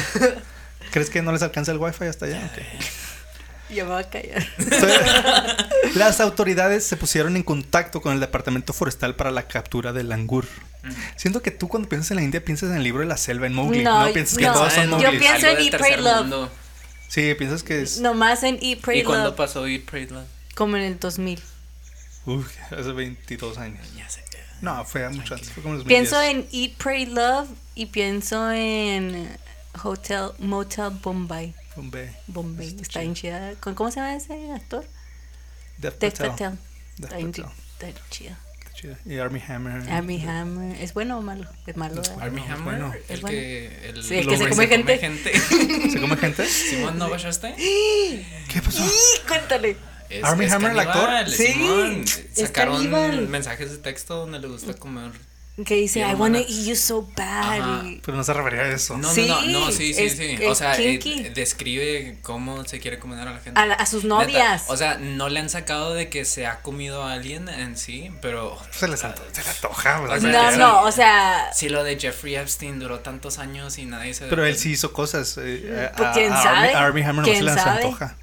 ¿Crees que no les alcanza el wifi hasta allá? Ok. Ya me voy a callar. Entonces, las autoridades se pusieron en contacto con el departamento forestal para la captura del langur. Siento que tú cuando piensas en la India piensas en el libro de la selva, en Mowgli. No, No, piensas que no. todos son Saben, Yo pienso en de Eat, Pray, Love. mundo. Sí, piensas que es... Nomás en Eat, Pray, ¿Y cuándo Love. pasó Eat, Pray, Love? Como en el 2000. Uf, hace 22 años. Ya sé. No, fue mucho antes. Fue como en 2010. Pienso en Eat, Pray, Love y pienso en Hotel, Motel Bombay. Bombay. Bombay. Está Está chido. bien chida. ¿Con- ¿Cómo se llama ese actor? Dev Patel. Patel. Death Está bien Patel. está chida. Está chido. Y Army Hammer. Army Hammer. ¿Es bueno o malo? Es malo. Army Hammer, bueno. el Es bueno. que, el, Sí, el que se come gente. ¿Se come gente? Simón, ¿no bajaste? ¿Qué pasó? ¡Y! Cuéntale. Es, es Hammer, el actor. Sí, Simón. Sacaron mensajes de texto donde le gusta comer. Que dice, I wanna eat you so bad. Ajá. Pero no se refería a eso. No, Sí, no, no, no, sí, sí, es- sí. O sea, eh, kinky. describe cómo se quiere comer a la gente. A, la- a sus Neta, novias. O sea, no le han sacado de que se ha comido a alguien en sí, pero. Se les anto- se le antoja. O sea, no, sí. no, o sea, Si lo de Jeffrey Epstein duró tantos años y nadie se. Pero él sí hizo cosas. eh, Pues, a- ¿quién a sabe? Armie, a Armie Hammer no se ¿Quién les sabe? antoja.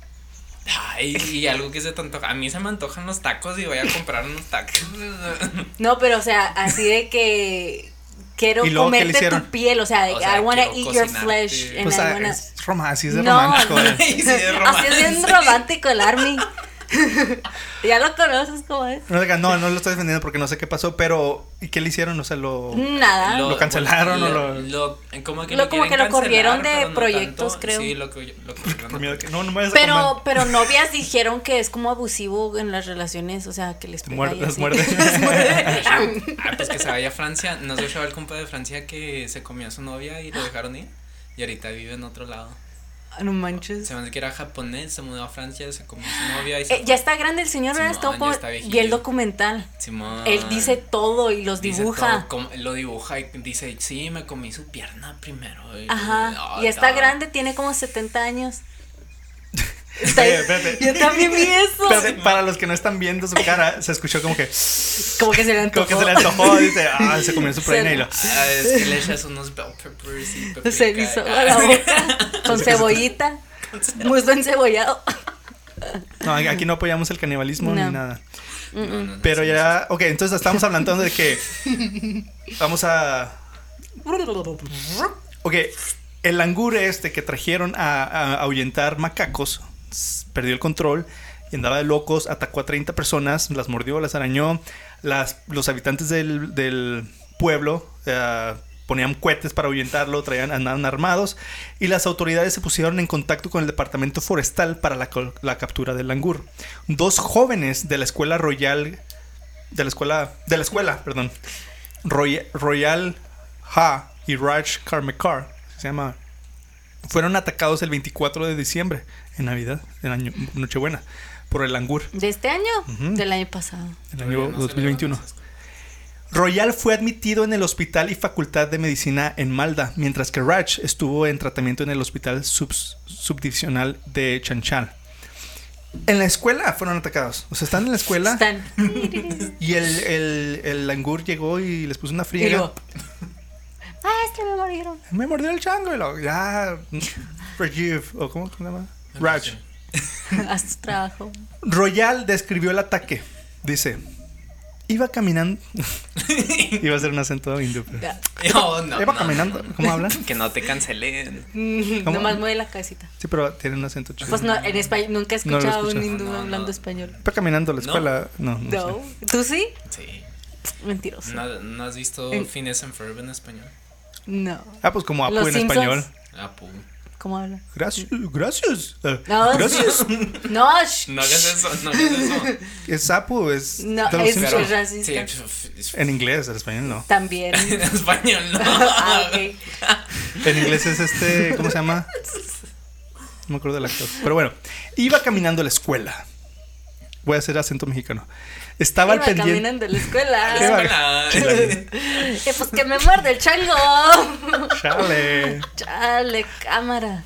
Ay, y algo que se te antoja. A mí se me antojan los tacos y voy a comprar unos tacos. no, pero o sea, así de que quiero ¿Y luego qué le comerte tu piel, o sea, de O que sea, I wanna eat your flesh. and Pues I ah, wanna- es rom- así es de No, romántico. no. Ay, sí, es Así es bien romántico el Army. ya lo conoces como es. No, no, no lo estoy defendiendo porque no sé qué pasó, pero ¿y qué le hicieron? O sea, lo... Nada. ¿Lo cancelaron o lo- lo- como que Lo- lo, como que lo corrieron de no proyectos, tanto. creo. Sí, lo, que- lo corrieron Por de miedo que- no, no me Pero, pero novias dijeron que es como abusivo en las relaciones, o sea, que les pega Muerde- y las muerde. Ah, pues que se vaya a Francia. ¿No se echaba el compa de Francia que se comió a su novia y lo dejaron ir? Y ahorita vive en otro lado. No manches. Se me que era japonés, se mudó a Francia, se comió su novia y se Eh, ya está grande el señor, ¿verdad? Vi el documental. Simón. Él dice todo y los Dice dibuja. todo, lo dibuja y dice, sí, me comí su pierna primero. Y- Ajá. Ah, y está grande, tiene como 70 años. Espérate. Yo también vi eso. Espérate, para los que no están viendo su cara, se escuchó como que, Como que se le como antojó. que se le antojó, dice, ah, se comió su preina y lo... Ah, es que le echas unos bell peppers y paprika. Se hizo a la boca con cebollita. Muslo encebollado. No, aquí no apoyamos el canibalismo No. ni nada. No, no, no, Pero ya, ok, entonces estamos hablando de que vamos a... Ok, el langur este que trajeron a, a ahuyentar macacos perdió el control y andaba de locos, atacó a 30 personas, las mordió, las arañó. Las, los habitantes del, del pueblo eh, ponían cohetes para ahuyentarlo, traían, andaban armados y las autoridades se pusieron en contacto con el departamento forestal para la, la captura del langur. Dos jóvenes de la escuela royal, de la escuela, de la escuela, perdón, Roy- Royal Ha y Raj Karmekar, se llama, fueron atacados el 24 de diciembre, en Navidad, en año, Nochebuena, por el langur, ¿De este año? Del año pasado. el año no 2021. celebran esas cosas. Royal fue admitido en el Hospital y Facultad de Medicina en Malda, mientras que Raj estuvo en tratamiento en el Hospital subs- Subdivisional de Chanchal. En la escuela fueron atacados. O sea, están en la escuela Están. y el, el, el langur llegó y les puso una Y friega. Ah, es que me morieron. Me mordió el chango y lo, ya. Rajiv, o ¿cómo se llama? Raj. Haz tu trabajo. Royal describió el ataque. Dice: Iba caminando. Iba a ser un acento hindú. pero-. No, no, Iba no, caminando. ¿Cómo hablan? Que no te cancelen. ¿Cómo? Nomás mueve la cabecita. Sí, pero tiene un acento chido. Pues no, en español, nunca he escuchado a un hindú No, no, hablando no. español. Iba caminando a la escuela. No, no, No. sé. ¿Tú sí? Sí. Mentiroso. ¿No, no has visto En- Phineas and Ferb en español? No. Ah, pues como Apu Los en Simpsons. español. Apu. ¿Cómo habla? Gracias. Gracias. eh, No, gracias. No, sh- No hagas eso, no hagas eso. Es Apu, es. No, de los es- Simpsons. racista. Sí, En inglés, en español no. también. en español no. ah, ok. En inglés es este. ¿Cómo se llama? No me acuerdo del actor. Pero bueno, iba caminando a la escuela. Voy a hacer acento mexicano. Estaba Iba al pendiente. caminando a la escuela. Hola. Eh, pues que me muerde el chango. Chale. Chale, cámara.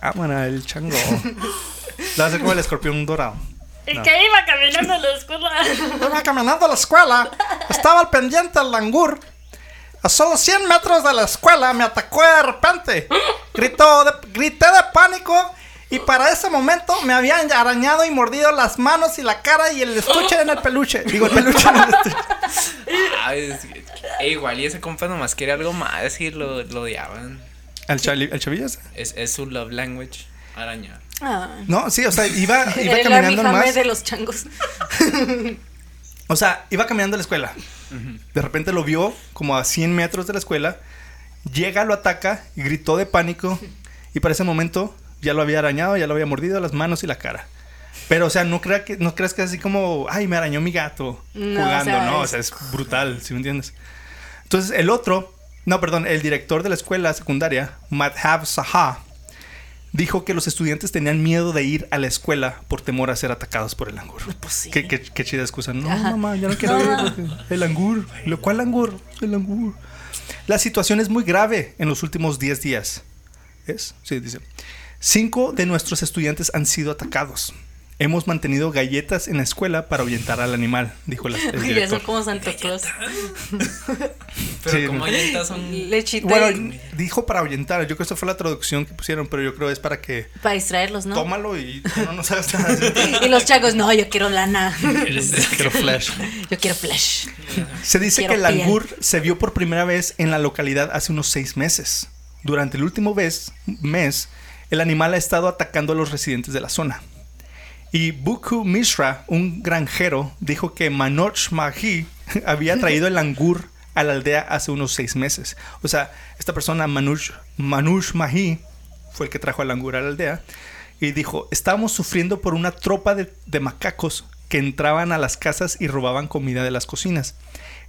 Cámara, el chango. La va a hacer como el escorpión dorado. Y No. que iba caminando a la escuela. Iba caminando a la escuela. Estaba al pendiente el langur. A solo 100 metros de la escuela me atacó de repente. Gritó de- grité de pánico. Y para ese momento me habían arañado y mordido las manos y la cara y el estuche en el peluche. Digo, el peluche en el estuche. Ay, es que- eh, igual y ese compa nomás quiere algo más y lo, lo odiaban. ¿El, chali- el chavillas? Es, es su love language. Araña. Ah. No, sí, o sea, iba, iba caminando nomás. de los changos. O sea, iba caminando a la escuela. De repente lo vio como a 100 metros de la escuela. Llega, lo ataca y gritó de pánico. Y para ese momento ya lo había arañado, ya lo había mordido las manos y la cara. Pero, o sea, no, crea que, no creas que es así como, ay, me arañó mi gato No, jugando. o sea, no, o es- sea, es brutal, ¿sí me entiendes? Entonces, el otro, no, perdón, el director de la escuela secundaria, Madhav Saha, dijo que los estudiantes tenían miedo de ir a la escuela por temor a ser atacados por el langur. Pues sí. Qué, qué- qué chida excusa. No, Ajá. mamá, ya no quiero No, ir. El langur. Lo cual langur. El langur. La situación es muy grave en los últimos 10 días. ¿Es? Sí, dice. Cinco de nuestros estudiantes han sido atacados. Hemos mantenido galletas en la escuela para ahuyentar al animal, dijo la- el Y eso director. como Santa Claus. Pero Sí, como no. llentas son. Lechita Bueno, y- dijo para ahuyentar. Yo creo que esa fue la traducción que pusieron, pero yo creo que es para que para distraerlos, ¿no? tómalo y no nos hagas nada. Y los changos, no, yo quiero lana. Quiero flash. Yo quiero flash. Se dice Quiero que el piel. langur se vio por primera vez en la localidad hace unos seis meses. Durante el último mes, el animal ha estado atacando a los residentes de la zona. Y Buku Mishra, un granjero, dijo que Manoj Mahi había traído el langur a la aldea hace unos seis meses. O sea, esta persona, Manush, Manush Mahi, fue el que trajo al langur a la aldea. Y dijo, estábamos sufriendo por una tropa de, macacos que entraban a las casas y robaban comida de las cocinas.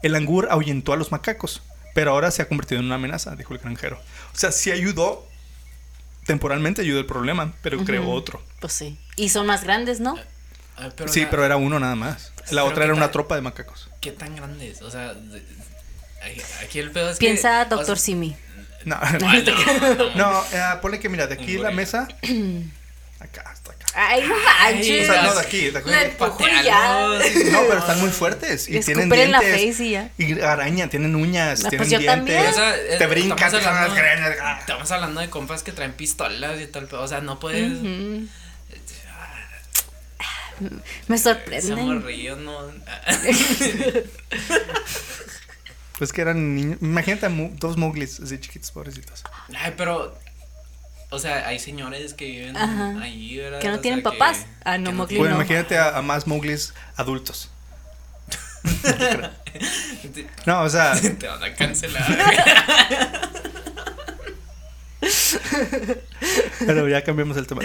El langur ahuyentó a los macacos, pero ahora se ha convertido en una amenaza, dijo el granjero. O sea, sí ayudó, temporalmente ayudó el problema, pero creó otro. Pues sí. Y son más grandes, ¿no? Ah, pero sí, la- pero era uno nada más. La otra ¿qué era una tropa de macacos. ¿Qué tan grande es? O sea, de- aquí- el pedo es Piensa que. o Doctor sea, Simi. No, no, no. no eh, ponle que mira, de aquí la mesa. Acá, hasta acá. Ay, no O manches. sea, no, de aquí, de. No, pero están muy fuertes. Y tienen en la dientes. face y ya. Y arañan, tienen uñas, No, tienen pues yo dientes. también. O sea, eh, te brincan, te las hablando- greñas. ah. Estamos hablando de compas que traen pistolas y tal. O sea, no puedes. Ujú. Me Ese sorprenden. morrillo no. Pues que eran niños. Imagínate a dos muglis así chiquitos, pobrecitos. Ay, pero. O sea, hay señores que viven Ajá. ahí, ¿verdad? Que no O tienen sea, papás. Ah, no, que Mowgli Bueno, no. imagínate a, a más muglis adultos. No, o sea, te van a cancelar. pero ya cambiamos el tema.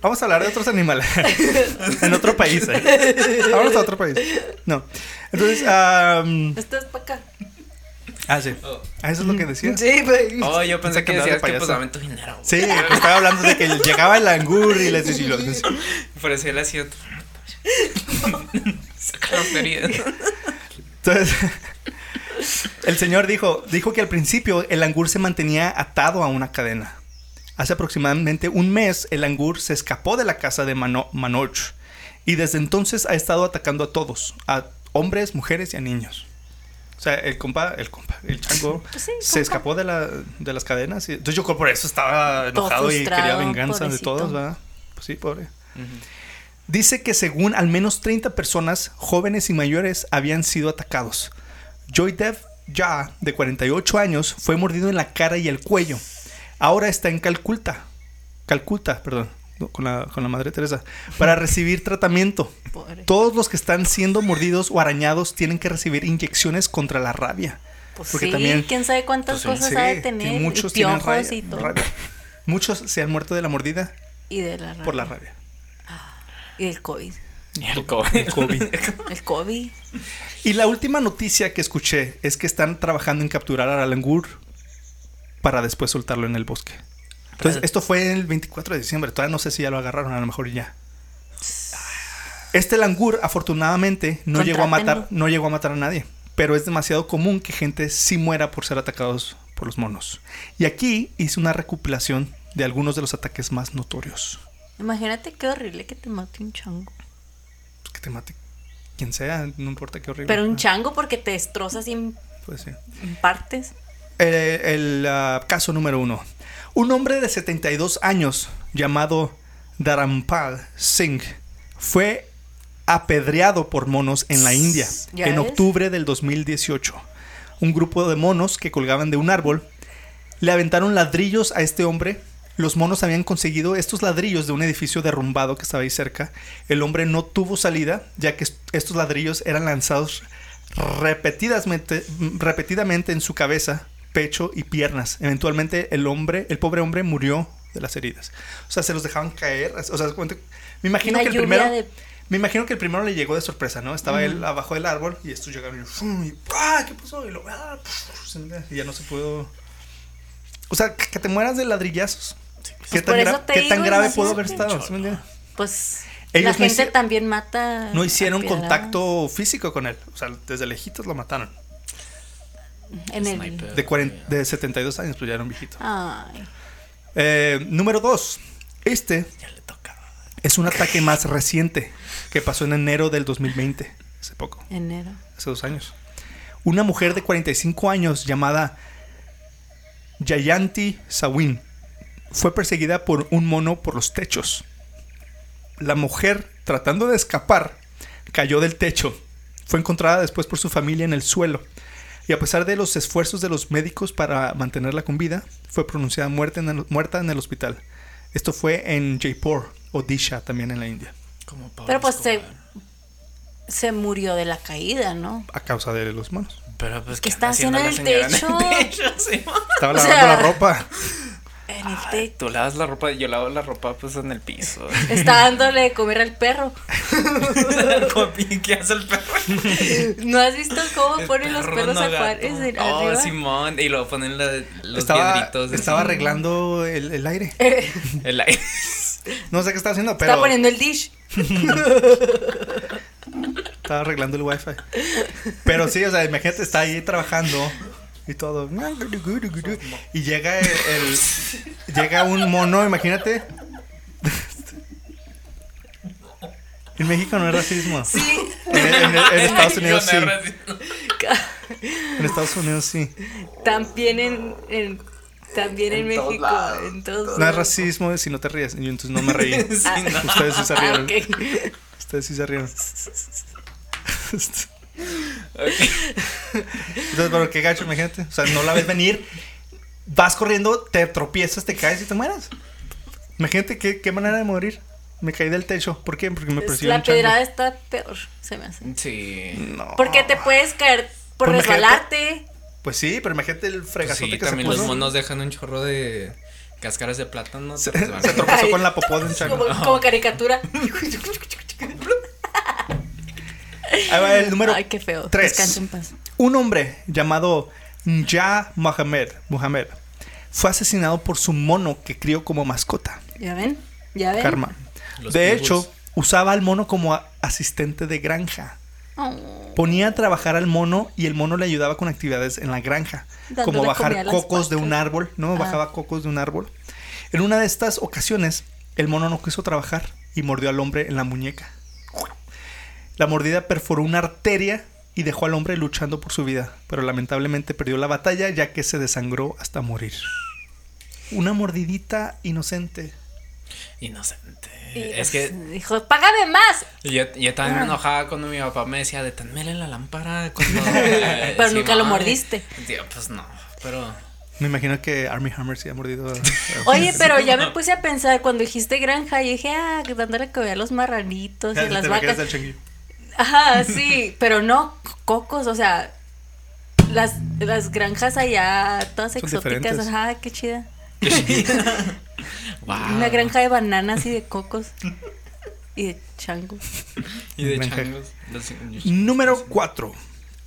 Vamos a hablar de otros animales. en otro país. ¿eh? Vamos a otro país. No. Entonces, am, Estás para acá. Ah, sí. Oh. Ah, eso es lo que decía. Sí, güey. Oh, yo pensé que que decías que pues payaso. dame tu dinero. güey. Sí, pues estaba hablando de que llegaba el angur y les decía. Por eso él hacía. Saca la feria. Entonces, el señor dijo, dijo que al principio el angur se mantenía atado a una cadena. Hace aproximadamente un mes el angur se escapó de la casa de Mano- Manoj y desde entonces ha estado atacando a todos, a hombres, mujeres y a niños. O sea, el compa, el compa, el chango Pues sí, se compa. escapó de, la, de las cadenas. Y, entonces yo creo por eso estaba enojado y quería venganza de todos, ¿verdad? Pues sí, pobre. Dice que según al menos 30 personas, jóvenes y mayores, habían sido atacados. Joy Dev Ya, de 48 años, fue mordido en la cara y el cuello. Ahora está en Calcuta. Calcuta, perdón, con la, con la Madre Teresa, para recibir tratamiento. Pobre. Todos los que están siendo mordidos o arañados tienen que recibir inyecciones contra la rabia. Pues porque sí, también- quién sabe cuántas Pues cosas Sí, ha de tener. muchos y tienen piojos rabia- y todo. rabia. Muchos se han muerto de la mordida Y de la por la rabia. rabia. Y del COVID. Y el COVID. El COVID. El COVID. Y la última noticia que escuché es que están trabajando en capturar al langur para después soltarlo en el bosque. Entonces, esto fue el 24 de diciembre. Todavía no sé si ya lo agarraron, a lo mejor ya. Este langur, afortunadamente, no llegó a matar, no llegó a matar a nadie. Pero es demasiado común que gente sí muera por ser atacados por los monos. Y aquí hice una recopilación de algunos de los ataques más notorios. Imagínate qué horrible que te mate un chango. Pues que te mate quien sea, no importa qué horrible. Pero un Ah, chango porque te destroza en, Pues sí. en partes. Eh, el ah, caso número uno. Un hombre de 72 años llamado Dharampal Singh fue apedreado por monos en la India ¿Ya en octubre del 2018. Un grupo de monos que colgaban de un árbol le aventaron ladrillos a este hombre. Los monos habían conseguido estos ladrillos de un edificio derrumbado que estaba ahí cerca. El hombre no tuvo salida, ya que est- estos ladrillos eran lanzados repetidamente, repetidamente en su cabeza, pecho y piernas. Eventualmente el hombre, el pobre hombre murió de las heridas. O sea, se los dejaban caer. O sea, me imagino Una que el primero, de- me imagino que el primero le llegó de sorpresa, ¿no? Estaba él abajo del árbol y estos llegaron y, ¡ah! ¿Qué pasó? Y, lo, ¡ah! y ya no se pudo. O sea, que te mueras de ladrillazos. ¿Qué Pues tan, gra- qué tan grave pudo haber estado? Pues Ellos la gente también mata. No hicieron contacto físico con él. O sea, desde lejitos lo mataron. En el. Sniper. De, 40 de 72 años, pues ya era un viejito. Ay. Eh, número 2. Este Ya le tocaba. es un ataque más reciente que pasó en enero del 2020. Hace poco, Enero. hace dos años. Una mujer de 45 años llamada Yayanti Sawin fue perseguida por un mono por los techos. La mujer, tratando de escapar, cayó del techo. Fue encontrada después por su familia en el suelo. Y a pesar de los esfuerzos de los médicos para mantenerla con vida, fue pronunciada muerta en el, muerta en el hospital. Esto fue en Jaipur, Odisha, también en la India, Como Pero pues se, se murió de la caída, ¿no? a causa de los monos. Pero pues ¿Qué ¿qué anda está haciendo en el techo? techo? Sí. Estaba O lavando sea- la ropa. En el Ay, techo. Tú lavas la ropa, yo lavo la ropa pues en el piso. Está dándole de comer al perro. ¿Qué hace el perro? ¿No has visto cómo El ponen los perro perros no a gato. jugar? Es en- Oh, arriba. Simón. Y luego ponen la- los Estaba, piedritos. estaba así. arreglando el, el aire. El aire. No sé qué estaba haciendo, pero Está poniendo el dish. estaba arreglando el wifi. Pero sí, o sea, imagínate, está ahí trabajando y todo. Y llega el, el- llega un mono, imagínate. En México no es racismo. Sí. En, en- en Estados Unidos sí. En Estados Unidos sí. También en, en También en, México, lados, en todos No es racismo si no te ríes. Yo entonces no me reí. Sí, Ah. no. Ustedes sí se Ah, rieron. ok. Ustedes sí se rieron. Ok. Entonces, pero qué gacho, imagínate. O sea, no la ves venir. Vas corriendo, te tropiezas, te caes y te mueres. Imagínate qué, qué manera de morir. Me caí del techo. ¿Por qué? Porque me persiguió La un chango. pedrada está peor, se me hace. Sí. No. Porque te puedes caer por Pues resbalarte. Pues sí, pero imagínate el Pues fregazote sí, que se también puso. los monos dejan un chorro de cáscaras de plátano. Se, pues, van- se tropezó con la popó de un chango. Como, como caricatura. Ahí va el número Ay, qué feo. tres. Descansa en paz. Un hombre llamado Nja Mohamed, Mohamed fue asesinado por su mono que crió como mascota, ¿Ya ven? ¿Ya ven? Karma. Los De hecho, usaba al mono como asistente de granja. Oh. Ponía a trabajar al mono y el mono le ayudaba con actividades en la granja, Dándole como bajar cocos de un árbol, ¿no? Ah. Bajaba cocos de un árbol. En una de estas ocasiones, el mono no quiso trabajar y mordió al hombre en la muñeca. La mordida perforó una arteria y dejó al hombre luchando por su vida, pero lamentablemente perdió la batalla ya que se desangró hasta morir. Una mordidita inocente. Inocente. Y, es pues, que Dijo, págame más. yo, yo también me Ah. enojaba cuando mi papá me decía, deténmele la lámpara. Cuando, Pero nunca lo mordiste. Tío, pues no, pero... Me imagino que Army Hammer sí ha mordido. a- Oye, pero ya me puse a pensar cuando dijiste granja, yo dije, ah, dándole que a los marranitos y las vacas. Ajá, sí, pero no cocos, o sea, las, las granjas allá, todas Son exóticas, diferentes. ajá, qué chida. Wow. Una granja de bananas y de cocos y de changos. Y de Granja. changos. Número 4.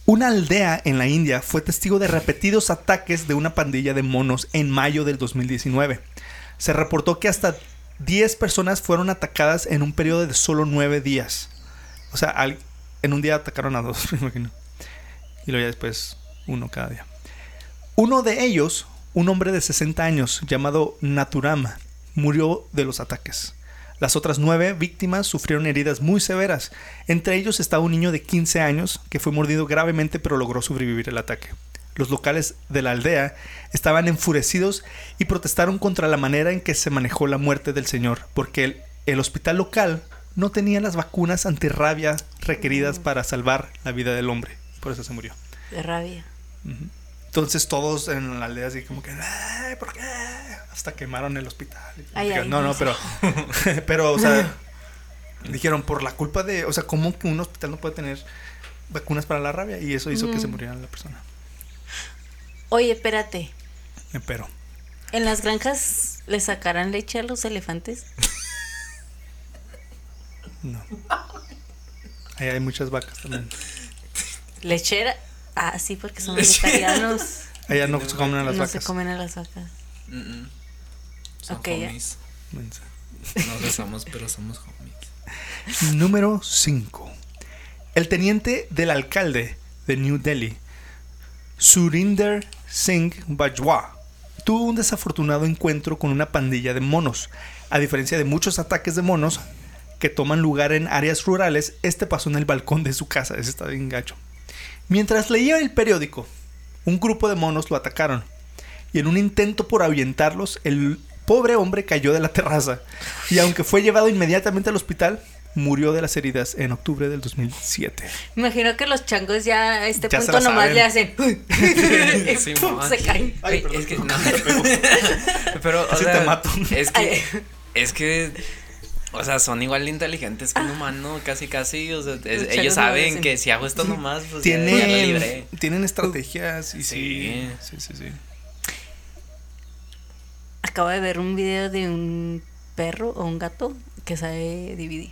Una aldea en la India fue testigo de repetidos ataques de una pandilla de monos en mayo del 2019. Se reportó que hasta 10 personas fueron atacadas en un periodo de solo 9 días. O sea, en un día atacaron a dos, me imagino. Y luego ya después uno cada día. Uno de ellos, un hombre de 60 años llamado Naturama, murió de los ataques. Las otras nueve víctimas sufrieron heridas muy severas. Entre ellos estaba un niño de 15 años que fue mordido gravemente pero logró sobrevivir el ataque. Los locales de la aldea estaban enfurecidos y protestaron contra la manera en que se manejó la muerte del señor, porque el hospital local no tenía las vacunas antirrabia requeridas para salvar la vida del hombre. Por eso se murió. De rabia. Entonces todos en la aldea así como que, "Ay, ¿por qué? Hasta quemaron el hospital. Ay, ay, no, no, pero, pero, o sea, dijeron por la culpa de, o sea, ¿cómo que un hospital no puede tener vacunas para la rabia? Y eso hizo que se muriera la persona. Oye, espérate, Pero, ¿en las granjas le sacarán leche a los elefantes? no. Ahí hay muchas vacas también. ¿Lechera? Ah, sí, porque son vegetarianos. Allá no se comen a las no se vacas. comen a las vacas. Mm, mm. Son Ok, ya. homies. No besamos, pero somos homies. Número 5. El teniente del alcalde de New Delhi, Surinder Singh Bajwa, tuvo un desafortunado encuentro con una pandilla de monos. A diferencia de muchos ataques de monos que toman lugar en áreas rurales, este pasó en el balcón de su casa. Ese está bien gacho. Mientras leía el periódico, un grupo de monos lo atacaron. Y en un intento por ahuyentarlos, el pobre hombre cayó de la terraza. Y aunque fue llevado inmediatamente al hospital, murió de las heridas en octubre del 2007. Me imagino que los changos ya a este Ya punto nomás saben. le hacen. Sí, se caen. Ay, perdón. es que no. pero, o sea, te mato. Es que, Ay. es que, o sea, son igual de inteligentes que un humano, casi, casi. O sea, es- ellos saben que si hago esto nomás, pues ya, ya la Tienen, tienen estrategias y sí. Sí. Sí, sí, sí. Acabo de ver un video de un perro o un gato que sabe dividir,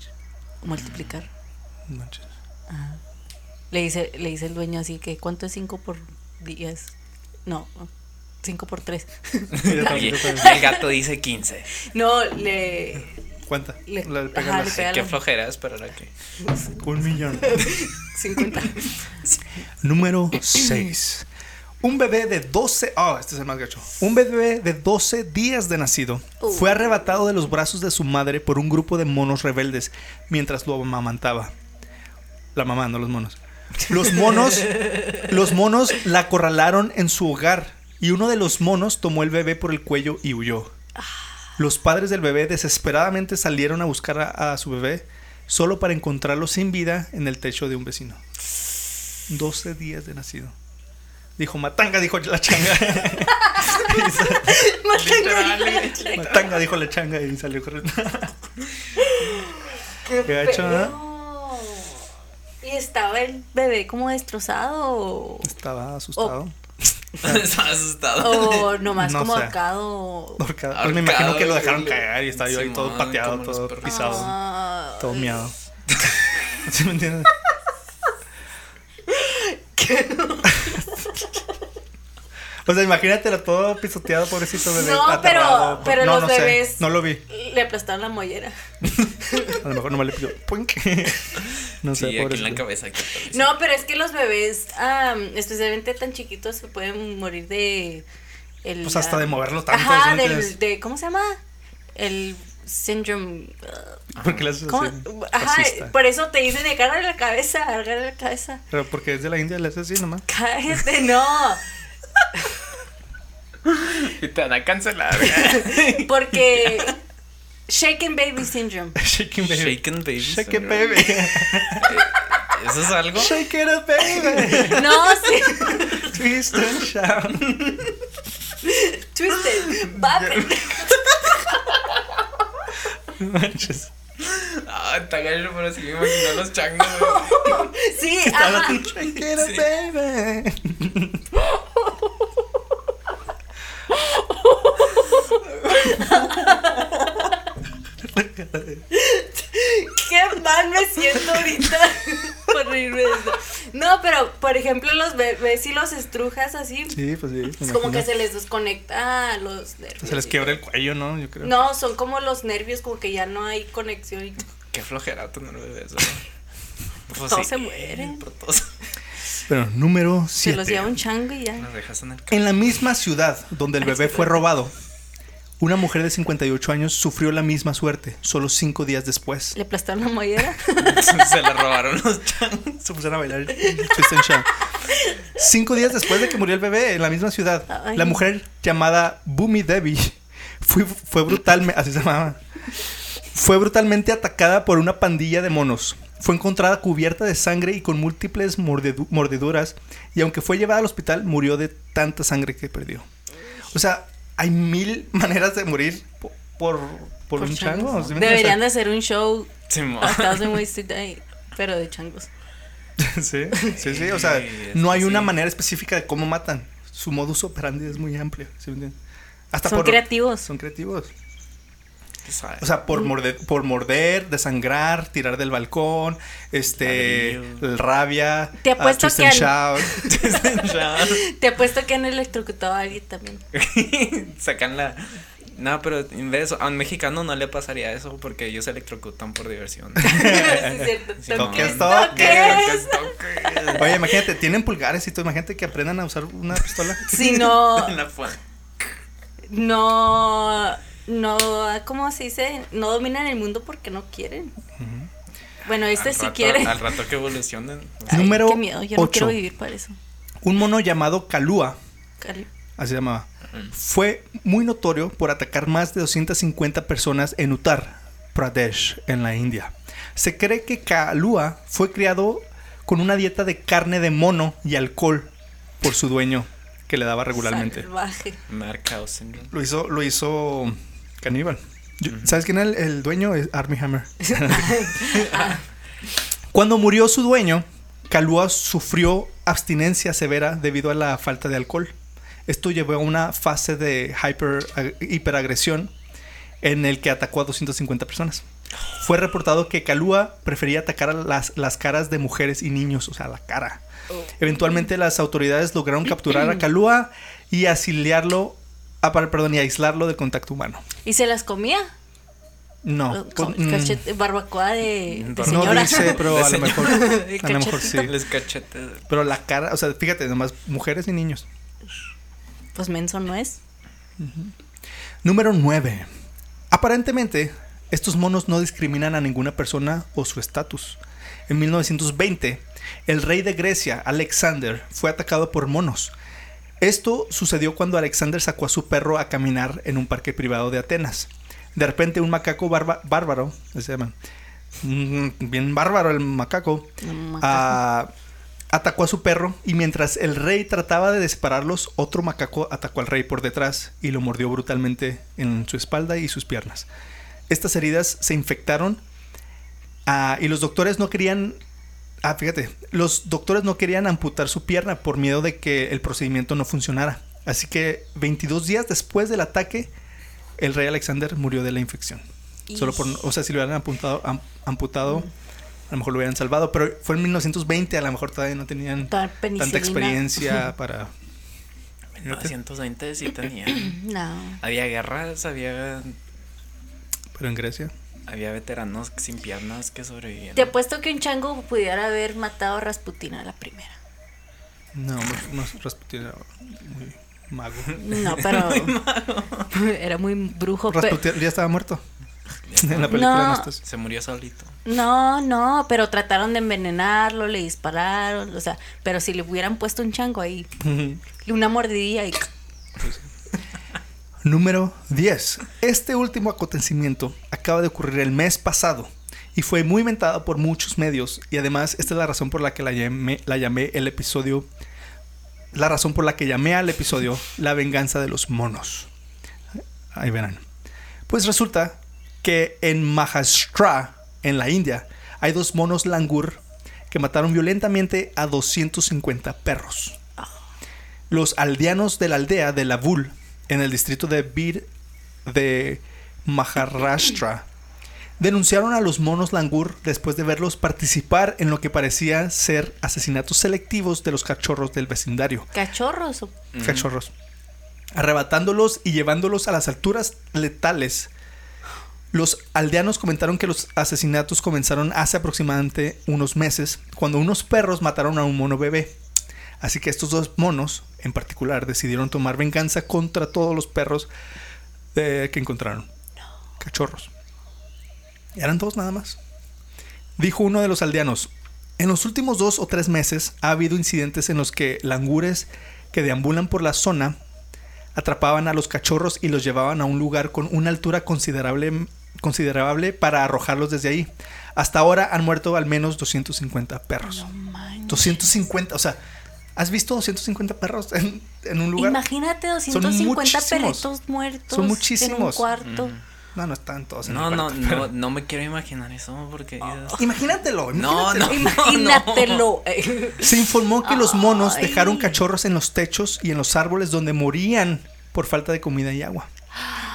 multiplicar. Manches. Le dice, le dice el dueño así que ¿cuánto es 5 por 10? No, 5 por 3. Yo Y, también, yo y también. el gato dice 15. No, le ¿Cuánta? Le- La- pega ajá, la- le pega Qué la- flojera esperar a que. Un millón. 50. Número 6. Un bebé de 12. Oh, este es el más gacho. Un bebé de 12 días de nacido Uh. fue arrebatado de los brazos de su madre por un grupo de monos rebeldes mientras lo amamantaba. La mamá, no los monos. Los monos, los monos la acorralaron en su hogar y uno de los monos tomó el bebé por el cuello y huyó. Los padres del bebé desesperadamente salieron a buscar a, a su bebé solo para encontrarlo sin vida en el techo de un vecino. 12 días de nacido. Dijo, matanga, dijo la changa. Y sa- Literal. matanga, dijo la changa y salió corriendo. Qué Qué feo. Y estaba el bebé como destrozado Estaba asustado. Estaba asustado. o nomás No como sé. ahorcado. Ahorcado. Pues me imagino que lo dejaron caer y estaba yo ahí todo pateado, todo pisado, Ah, todo miado. ¿Sí me entiendes? O sea, imagínatelo todo pisoteado, pobrecito bebé. No, aterrado. pero- pero no, los no sé, bebés- no lo vi. Le aplastaron la mollera. A lo mejor no me le pidió. ¡puink! No sé, Sí, aquí en la cabeza. ponerse. No, pero es que los bebés, am, especialmente tan chiquitos, se pueden morir de. El, Pues hasta de moverlo tanto, ¿sí Ajá, del, de. ¿Cómo se llama? El síndrome. uh, ¿Por qué le haces ¿Cómo? así? Ajá, por eso te dicen de cara la cabeza, agarra la cabeza. Pero porque es de la India, le haces así nomás. Cállate, no. Y te van a cancelar. Porque. Shaken Baby Syndrome. Shaking baby. Shaken baby. Shake it, syndrome. baby. ¿Eso es algo? Shake it up, baby. No, sí. Twist and shout. Twisted. Bop it. No manches. Ah, está gacho, pero sí me imagino los changos. Sí, ajá. Shake it up, baby. Ahorita por reírme de eso. No, pero por ejemplo, los bebés si los estrujas así, Sí, pues sí. es como que se les desconecta los nervios. Se les y quiebra el cuello, ¿no? Yo creo. No, son como los nervios, como que ya no hay conexión. y- Qué flojera tener bebés. Pues Todos se mueren. pero todos- Pero número Se los 7. lleva un chango y ya. Las en el En la misma ciudad donde el bebé fue robado, una mujer de 58 años sufrió la misma suerte, solo cinco días después. Le aplastaron la mollera. Se la robaron los changos. Se pusieron a bailar Twist and Shout. Cinco días después de que murió el bebé en la misma ciudad, Ay. la mujer llamada Bumi Devi fue, fue brutalmente, así se llamaba, fue brutalmente atacada por una pandilla de monos. Fue encontrada cubierta de sangre y con múltiples mordedu- mordeduras y aunque fue llevada al hospital murió de tanta sangre que perdió. O sea, hay mil maneras de morir po- por, por, un chango. ¿sí? Deberían de hacer un show Simón. a Thousand Ways to Die, pero de changos. Sí, sí, sí. O sea, Sí, no hay una sí. manera específica de cómo matan. Su modus operandi es muy amplio. ¿sí me entiendes? Hasta Son por, creativos. Son creativos. O sea, por morder, por morder, desangrar, tirar del balcón, este, Ladrillo. rabia, Te apuesto twist que and shout. Te apuesto que han electrocutado a alguien también. Sacan la. No, pero en vez de eso, a un mexicano no le pasaría eso porque ellos se electrocutan por diversión. Sí, es cierto. Sí, Toques, Toques, toques. Oye, imagínate, tienen pulgares y todo. Imagínate que aprendan a usar una pistola. Si no, En la fu- no, no, ¿cómo se dice? No dominan el mundo porque no quieren. Bueno, este al sí rato- quiere. Al rato que evolucionen. Ay, Número qué miedo, yo no ocho. quiero vivir para eso. Un mono llamado Kalua, Cali. así se llamaba, fue muy notorio por atacar más de 250 personas en Uttar Pradesh, en la India. Se cree que Kalua fue criado con una dieta de carne de mono y alcohol por su dueño, que le daba regularmente. Salvaje. Lo hizo, lo hizo caníbal. Yo- ¿Sabes quién era el, el dueño? Es Armie Hammer. Cuando murió su dueño, Kalua sufrió abstinencia severa debido a la falta de alcohol. Esto llevó a una fase de hyper, ag- hiperagresión en el que atacó a 250 personas. Fue reportado que Kalua prefería atacar a las, las caras de mujeres y niños, o sea, la cara. Eventualmente las autoridades lograron capturar a Kalua y asiliarlo, ah, par- perdón, y aislarlo del contacto humano. ¿Y se las comía? No, pues, mm, cachete- barbacoa de, de No no señora. dice, pero a lo mejor, El a lo mejor cachetito. sí. Les. Pero la cara, o sea, fíjate, nomás mujeres y niños. Pues menso no es. Número 9. Aparentemente, estos monos no discriminan a ninguna persona o su estatus. En 1920, el rey de Grecia, Alexander, fue atacado por monos. Esto sucedió cuando Alexander sacó a su perro a caminar en un parque privado de Atenas. De repente un macaco barba- bárbaro, se llama, mm, bien bárbaro el macaco, Un macaco. ah, atacó a su perro y mientras el rey trataba de separarlos, otro macaco atacó al rey por detrás y lo mordió brutalmente en su espalda y sus piernas. Estas heridas se infectaron ah, y los doctores no querían... Ah, fíjate, los doctores no querían amputar su pierna por miedo de que el procedimiento no funcionara. Así que 22 días después del ataque, el rey Alexander murió de la infección. Solo por, o sea, si lo hubieran apuntado, am- amputado, a lo mejor lo hubieran salvado, pero fue en 1920, a lo mejor todavía no tenían tanta experiencia para... 1920 sí tenía. No. Había guerras, había, Pero en Grecia. Había veteranos sin piernas que sobrevivían. Te apuesto que un chango pudiera haber matado a Rasputin a la primera. No, más, más Rasputin era muy mago. No, pero era muy brujo. Rasputin ya estaba muerto. En la película No. no estás. Se murió solito. No, no, pero trataron de envenenarlo, le dispararon, o sea, pero si le hubieran puesto un chango ahí, una mordidilla y Número 10. Este último acontecimiento acaba de ocurrir el mes pasado y fue muy inventado por muchos medios y además esta es la razón por la que la llamé, la llamé el episodio la razón por la que llamé al episodio La venganza de los monos. Ahí verán. Pues resulta que en Maharashtra, en la India, hay dos monos langur que mataron violentamente a 250 perros. Los aldeanos de la aldea de Lavul, en el distrito de Bir de Maharashtra, denunciaron a los monos langur después de verlos participar en lo que parecía ser asesinatos selectivos de los cachorros del vecindario. cachorros. o- Cachorros. Arrebatándolos y llevándolos a las alturas letales. Los aldeanos comentaron que los asesinatos comenzaron hace aproximadamente unos meses, cuando unos perros mataron a un mono bebé. Así que estos dos monos, en particular, decidieron tomar venganza contra todos los perros que encontraron. Cachorros. Eran dos nada más. Dijo uno de los aldeanos, en los últimos dos o tres meses ha habido incidentes en los que langures que deambulan por la zona atrapaban a los cachorros y los llevaban a un lugar con una altura considerable, considerable para arrojarlos desde ahí. Hasta ahora han muerto al menos 250 perros. No manches. 250, o sea, ¿has visto 250 perros en, en un lugar? Imagínate 250 muchísimos. perritos muertos Son en muchísimos. un cuarto. No, no están todos en No, el no, cuarto, no, pero- no me quiero imaginar eso porque. Imagínatelo. No, imagínatelo. no. Imagínatelo. Se informó que los monos Ay. dejaron cachorros en los techos y en los árboles donde morían por falta de comida y agua.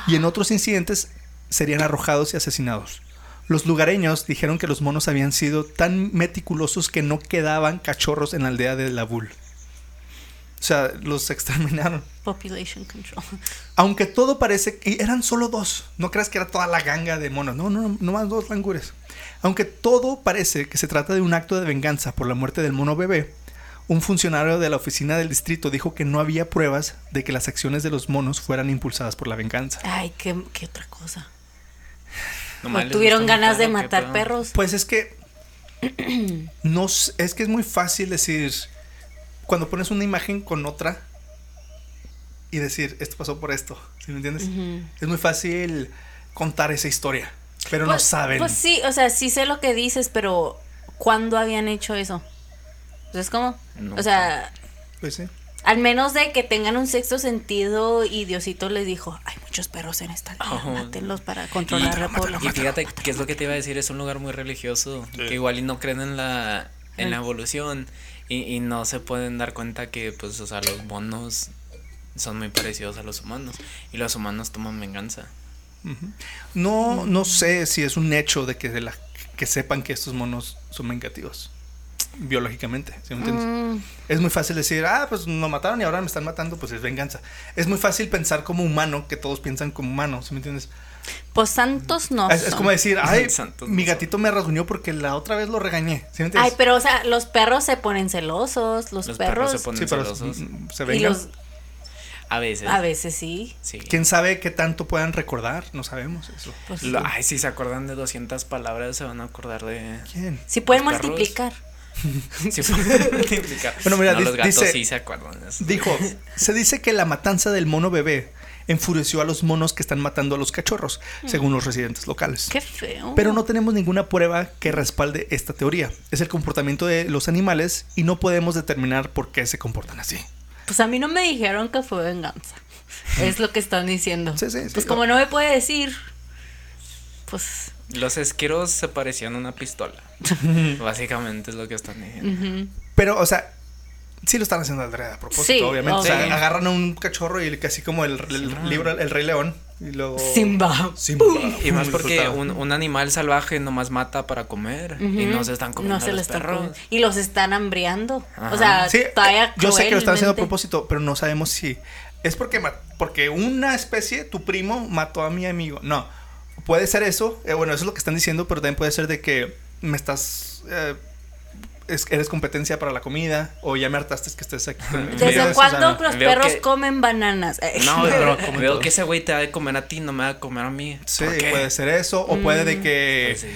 Y en otros incidentes serían arrojados y asesinados. Los lugareños dijeron que los monos habían sido tan meticulosos que no quedaban cachorros en la aldea de Labul. O sea, los exterminaron. Population control. Aunque todo parece y eran solo dos. No creas que era toda la ganga de monos. No, no, no más dos langures. Aunque todo parece que se trata de un acto de venganza por la muerte del mono bebé, un funcionario de la oficina del distrito dijo que no había pruebas de que las acciones de los monos fueran impulsadas por la venganza. Ay, qué, qué otra cosa. Nomás ¿O les tuvieron ganas de ¿o qué matar perros. Pues es que no es que es muy fácil decir cuando pones una imagen con otra y decir esto pasó por esto, ¿sí me entiendes? Es muy fácil contar esa historia, pero no Pues- saben. Pues sí, o sea, sí sé lo que dices, pero ¿cuándo habían hecho eso? ¿Sabes cómo? No o sea, Pues sí. al menos de que tengan un sexto sentido y Diosito les dijo, hay muchos perros en esta Ajá. mátenlos para controlar la Y población. fíjate que es lo que te iba a decir, es un lugar muy religioso, que igual y no creen en la, en la evolución y, y no se pueden dar cuenta que pues, o sea, los monos son muy parecidos a los humanos y los humanos toman venganza. No, no sé si es un hecho de que, de la, que sepan que estos monos son vengativos. Biológicamente, ¿sí me entiendes? Mm, Es muy fácil decir, ah, pues nos mataron y ahora me están matando, pues es venganza. Es muy fácil pensar como humano, que todos piensan como humano, ¿sí me entiendes? Pues santos no. Es, como decir, ay, Santos mi no son. gatito me rasguñó porque la otra vez lo regañé, ¿sí me Ay, pero o sea, los perros se ponen celosos, los, Los perros perros, se ponen sí, celosos. se y vengan. los A veces. a veces sí. Sí. ¿Quién sabe qué tanto puedan recordar? No sabemos eso. Pues Lo- sí. ay, si se acuerdan de 200 palabras, se van a acordar de... ¿Quién? Sí pueden los perros. multiplicar. Sí, fue multiplicar. Bueno, mira, No, di- los gatos dice- sí se acuerdan de eso. Dijo, se dice que la matanza del mono bebé enfureció a los monos que están matando a los cachorros, según los residentes locales. Qué feo. Pero no tenemos ninguna prueba que respalde esta teoría. Es el comportamiento de los animales y no podemos determinar por qué se comportan así. Pues a mí no me dijeron que fue venganza. Es lo que están diciendo. Sí, sí, sí. Pues como no me puede decir, pues. Los esquiros se parecían a una pistola. Básicamente es lo que están diciendo. Pero, o sea, sí lo están haciendo al a propósito, Sí, obviamente. O sea, agarran a un cachorro y casi como el, el Sí, libro El Rey León. Y luego. Simba. Simba. Y más porque un, un animal salvaje nomás mata para comer y no se están comiendo No se los están perros. comiendo. Y los están hambriando. Ajá. O sea, Sí, todavía yo sé que lo están haciendo a propósito, pero no sabemos si es porque porque una especie, tu primo, mató a mi amigo. No, puede ser eso. eh, bueno, eso es lo que están diciendo, pero también puede ser de que me estás eh, es- eres competencia para la comida o ya me hartaste que estés aquí. ¿Desde cuándo los veo perros que- comen bananas? No, pero Como veo todo. que ese güey te va a comer a ti, no me va a comer a mí. Sí, puede ser eso o puede de que Pues sí.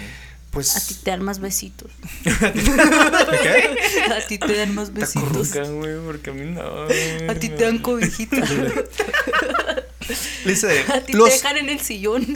pues A ti te dan más besitos. ¿qué? A ti te dan más besitos. Curruca, güey, porque a mí no. A ti te dan cobijitas. Dice, A ti los, te dejan en el sillón.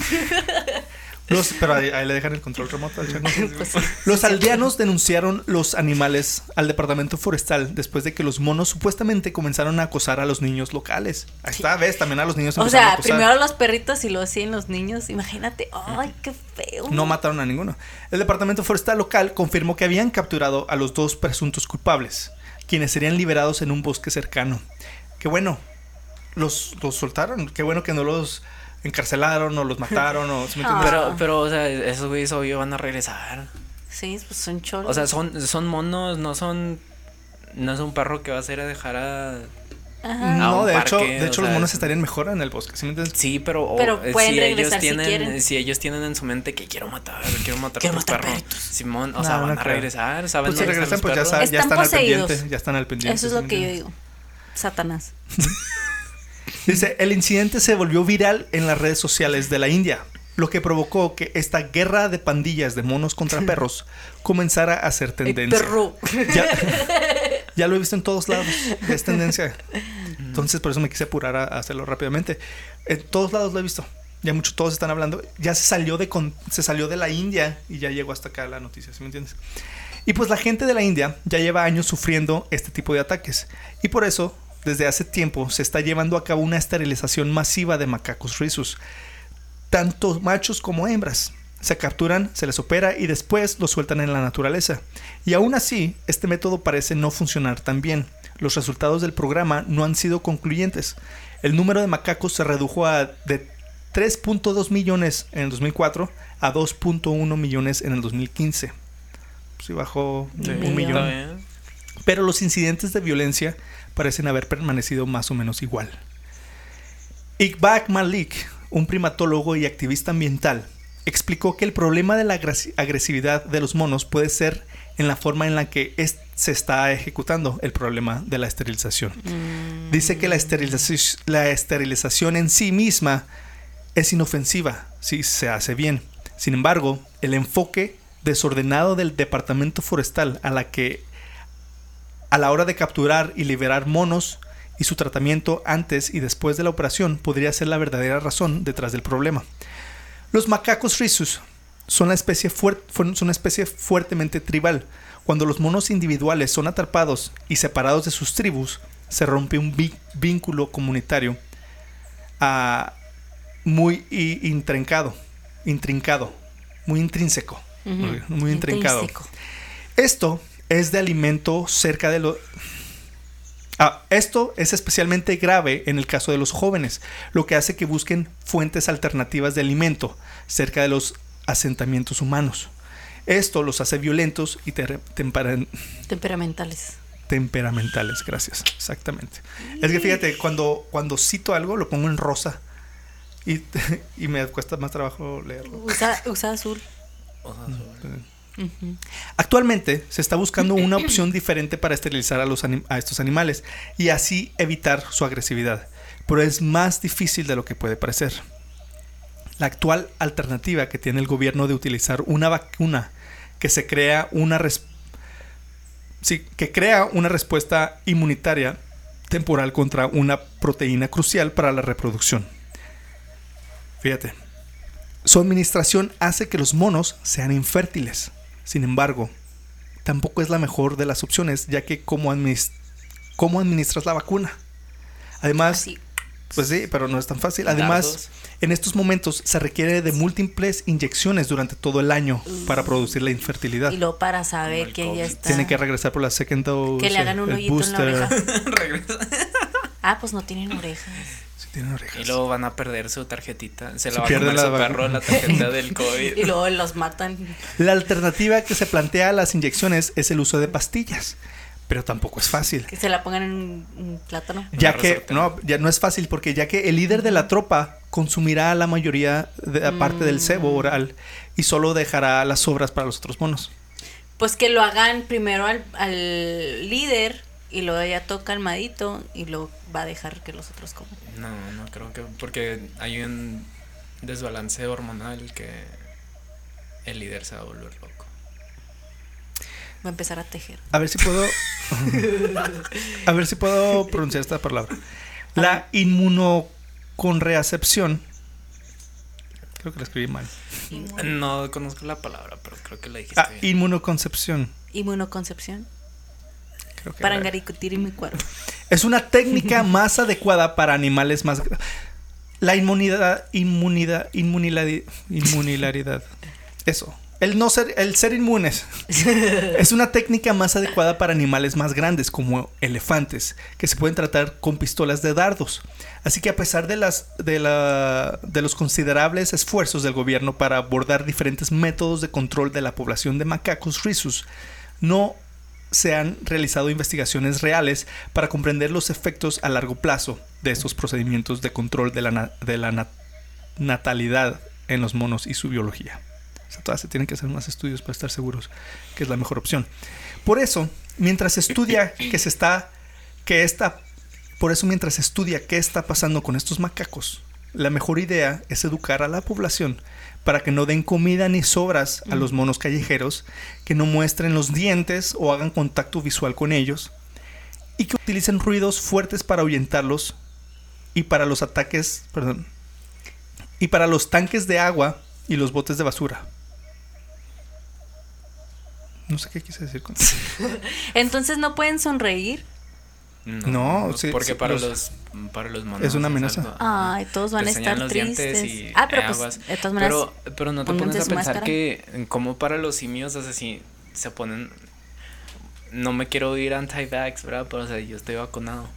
Los pero ahí, ahí le dejan el control remoto al chango. Pues sí. Los aldeanos denunciaron los animales al departamento forestal después de que los monos supuestamente comenzaron a acosar a los niños locales. Ahí está, ves, también a los niños O a sea, acosar. primero los perritos y luego siguen los niños. Imagínate. Ay, qué feo. No mataron a ninguno. El departamento forestal local confirmó que habían capturado a los dos presuntos culpables, quienes serían liberados en un bosque cercano. Qué bueno, los, los soltaron. Qué bueno que no los encarcelaron o los mataron o... ¿sí me? Pero, pero, o sea, esos güeyes obvio van a regresar. Sí, pues son cholos. O sea, son, son monos, no son. No es un perro que vas a ir a dejar a. Ajá. no, de hecho, de hecho los monos es- estarían mejor en el bosque. ¿sí me? Sí, pero, o- Pero eh, pueden si regresar ellos si tienen, quieren. si ellos tienen en su mente que quiero matar, quiero matar Quiero a tu matar perro, perritos. Simón, o No, sea, no van a regresar, saben Pues si regresan, pues ya, perros? Están están al pendiente. Ya están al pendiente. Eso es ¿sí lo que yo digo. Satanás. Dice, el incidente se volvió viral en las redes sociales de la India, lo que provocó que esta guerra de pandillas de monos contra perros comenzara a ser El tendencia. perro. Ya, ya lo he visto en todos lados, es tendencia. Entonces por eso me quise apurar a, a hacerlo rápidamente. En todos lados lo he visto. Ya mucho todos están hablando. Ya se salió de con- se salió de la India y ya llegó hasta acá la noticia, ¿sí me entiendes? Y pues la gente de la India ya lleva años sufriendo este tipo de ataques. Y por eso, desde hace tiempo, se está llevando a cabo una esterilización masiva de macacos rizus. Tanto machos como hembras. Se capturan, se les opera y después los sueltan en la naturaleza. Y aún así, este método parece no funcionar tan bien. Los resultados del programa no han sido concluyentes. El número de macacos se redujo a de 3.2 millones en el 2004 a 2.1 millones en el 2015. Sí, bajó Sí, un Millón. Pero los incidentes de violencia parecen haber permanecido más o menos igual. Iqbal Malik, un primatólogo y activista ambiental, explicó que el problema de la agresi- agresividad de los monos puede ser en la forma en la que es- se está ejecutando el problema de la esterilización. Dice que la esterilización, la esterilización en sí misma es inofensiva si se hace bien. Sin embargo, el enfoque desordenado del departamento forestal a la que a la hora de capturar y liberar monos y su tratamiento antes y después de la operación podría ser la verdadera razón detrás del problema. Los macacos rhesus son, la especie son una especie fuertemente tribal. Cuando los monos individuales son atrapados y separados de sus tribus, se rompe un vínculo comunitario ah, muy intrincado, intrincado, muy intrínseco, muy intrincado. Intrínseco. Esto es de alimento cerca de lo... Ah, esto es especialmente grave en el caso de los jóvenes, lo que hace que busquen fuentes alternativas de alimento cerca de los asentamientos humanos. Esto los hace violentos y Temperamentales. temperamentales, gracias, exactamente. Es que fíjate, cuando, cuando cito algo lo pongo en rosa y, y me cuesta más trabajo leerlo. Usa, usa azul. O sea, Actualmente se está buscando una opción diferente para esterilizar a, estos animales y así evitar su agresividad, pero es más difícil de lo que puede parecer. La actual alternativa que tiene el gobierno de utilizar una vacuna que se crea una que crea una respuesta inmunitaria temporal contra una proteína crucial para la reproducción. Fíjate, su administración hace que los monos sean infértiles. Sin embargo, tampoco es la mejor de las opciones, ya que cómo, cómo administras la vacuna. Además, Así. pues sí, pero no es tan fácil. Además, Dardos. en estos momentos se requiere de múltiples inyecciones durante todo el año para producir la infertilidad. Y luego para saber que ya COVID. está. Tiene que regresar por la second dose. Que le hagan un el hoyito en la oreja. Ah, pues no tienen orejas. Sí, tienen orejas. Y luego van a perder su tarjetita. Se Se la va a pierde comer la su perro la tarjeta del COVID. Y luego los matan. La alternativa que se plantea a las inyecciones es el uso de pastillas, pero tampoco es fácil. Que se la pongan en un, plátano. Ya que resorte. no, ya no es fácil porque ya que el líder de la tropa consumirá la mayoría de la parte del cebo oral y solo dejará las sobras para los otros monos. Pues que lo hagan primero al, al líder y luego ya toca calmadito y luego va a dejar que los otros coman. No, no creo que. Porque hay un desbalance hormonal que el líder se va a volver loco. Va a empezar a tejer. A ver si puedo A ver si puedo pronunciar esta palabra. La inmunoconreacepción Creo que la escribí mal. No conozco la palabra, pero creo que la dijiste Ah, bien. inmunoconcepción. Inmunoconcepción. Creo que Para era. engaricutir en mi cuerpo. Es una técnica más adecuada para animales más La inmunidad, inmunidad, inmuniladi- inmunilaridad. Eso. El no ser, el ser inmunes. es una técnica más adecuada para animales más grandes, como elefantes, que se pueden tratar con pistolas de dardos. Así que a pesar de las de la de los considerables esfuerzos del gobierno para abordar diferentes métodos de control de la población de macacos rhesus, no se han realizado investigaciones reales para comprender los efectos a largo plazo de estos procedimientos de control de la, na- de la na- natalidad en los monos y su biología. O sea, se tienen que hacer más estudios para estar seguros que es la mejor opción. Por eso, mientras estudia que se está, que esta, por eso mientras se estudia qué está pasando con estos macacos, la mejor idea es educar a la población para que no den comida ni sobras a los monos callejeros, que no muestren los dientes o hagan contacto visual con ellos, y que utilicen ruidos fuertes para ahuyentarlos y para los ataques, perdón, y para los tanques de agua y los botes de basura. No sé qué quise decir con eso. Entonces no pueden sonreír. No, sí, porque sí, para los- los, para los monos es una amenaza. algo- ajá. Ay, todos van a estar enseñan los dientes tristes. y ah, pero pues, de todas maneras. Pero, pero no te pones a pensar máscara. que como para los simios, o sea, si se ponen... No me quiero ir anti-vax, ¿verdad? Pero, o sea, yo estoy vacunado.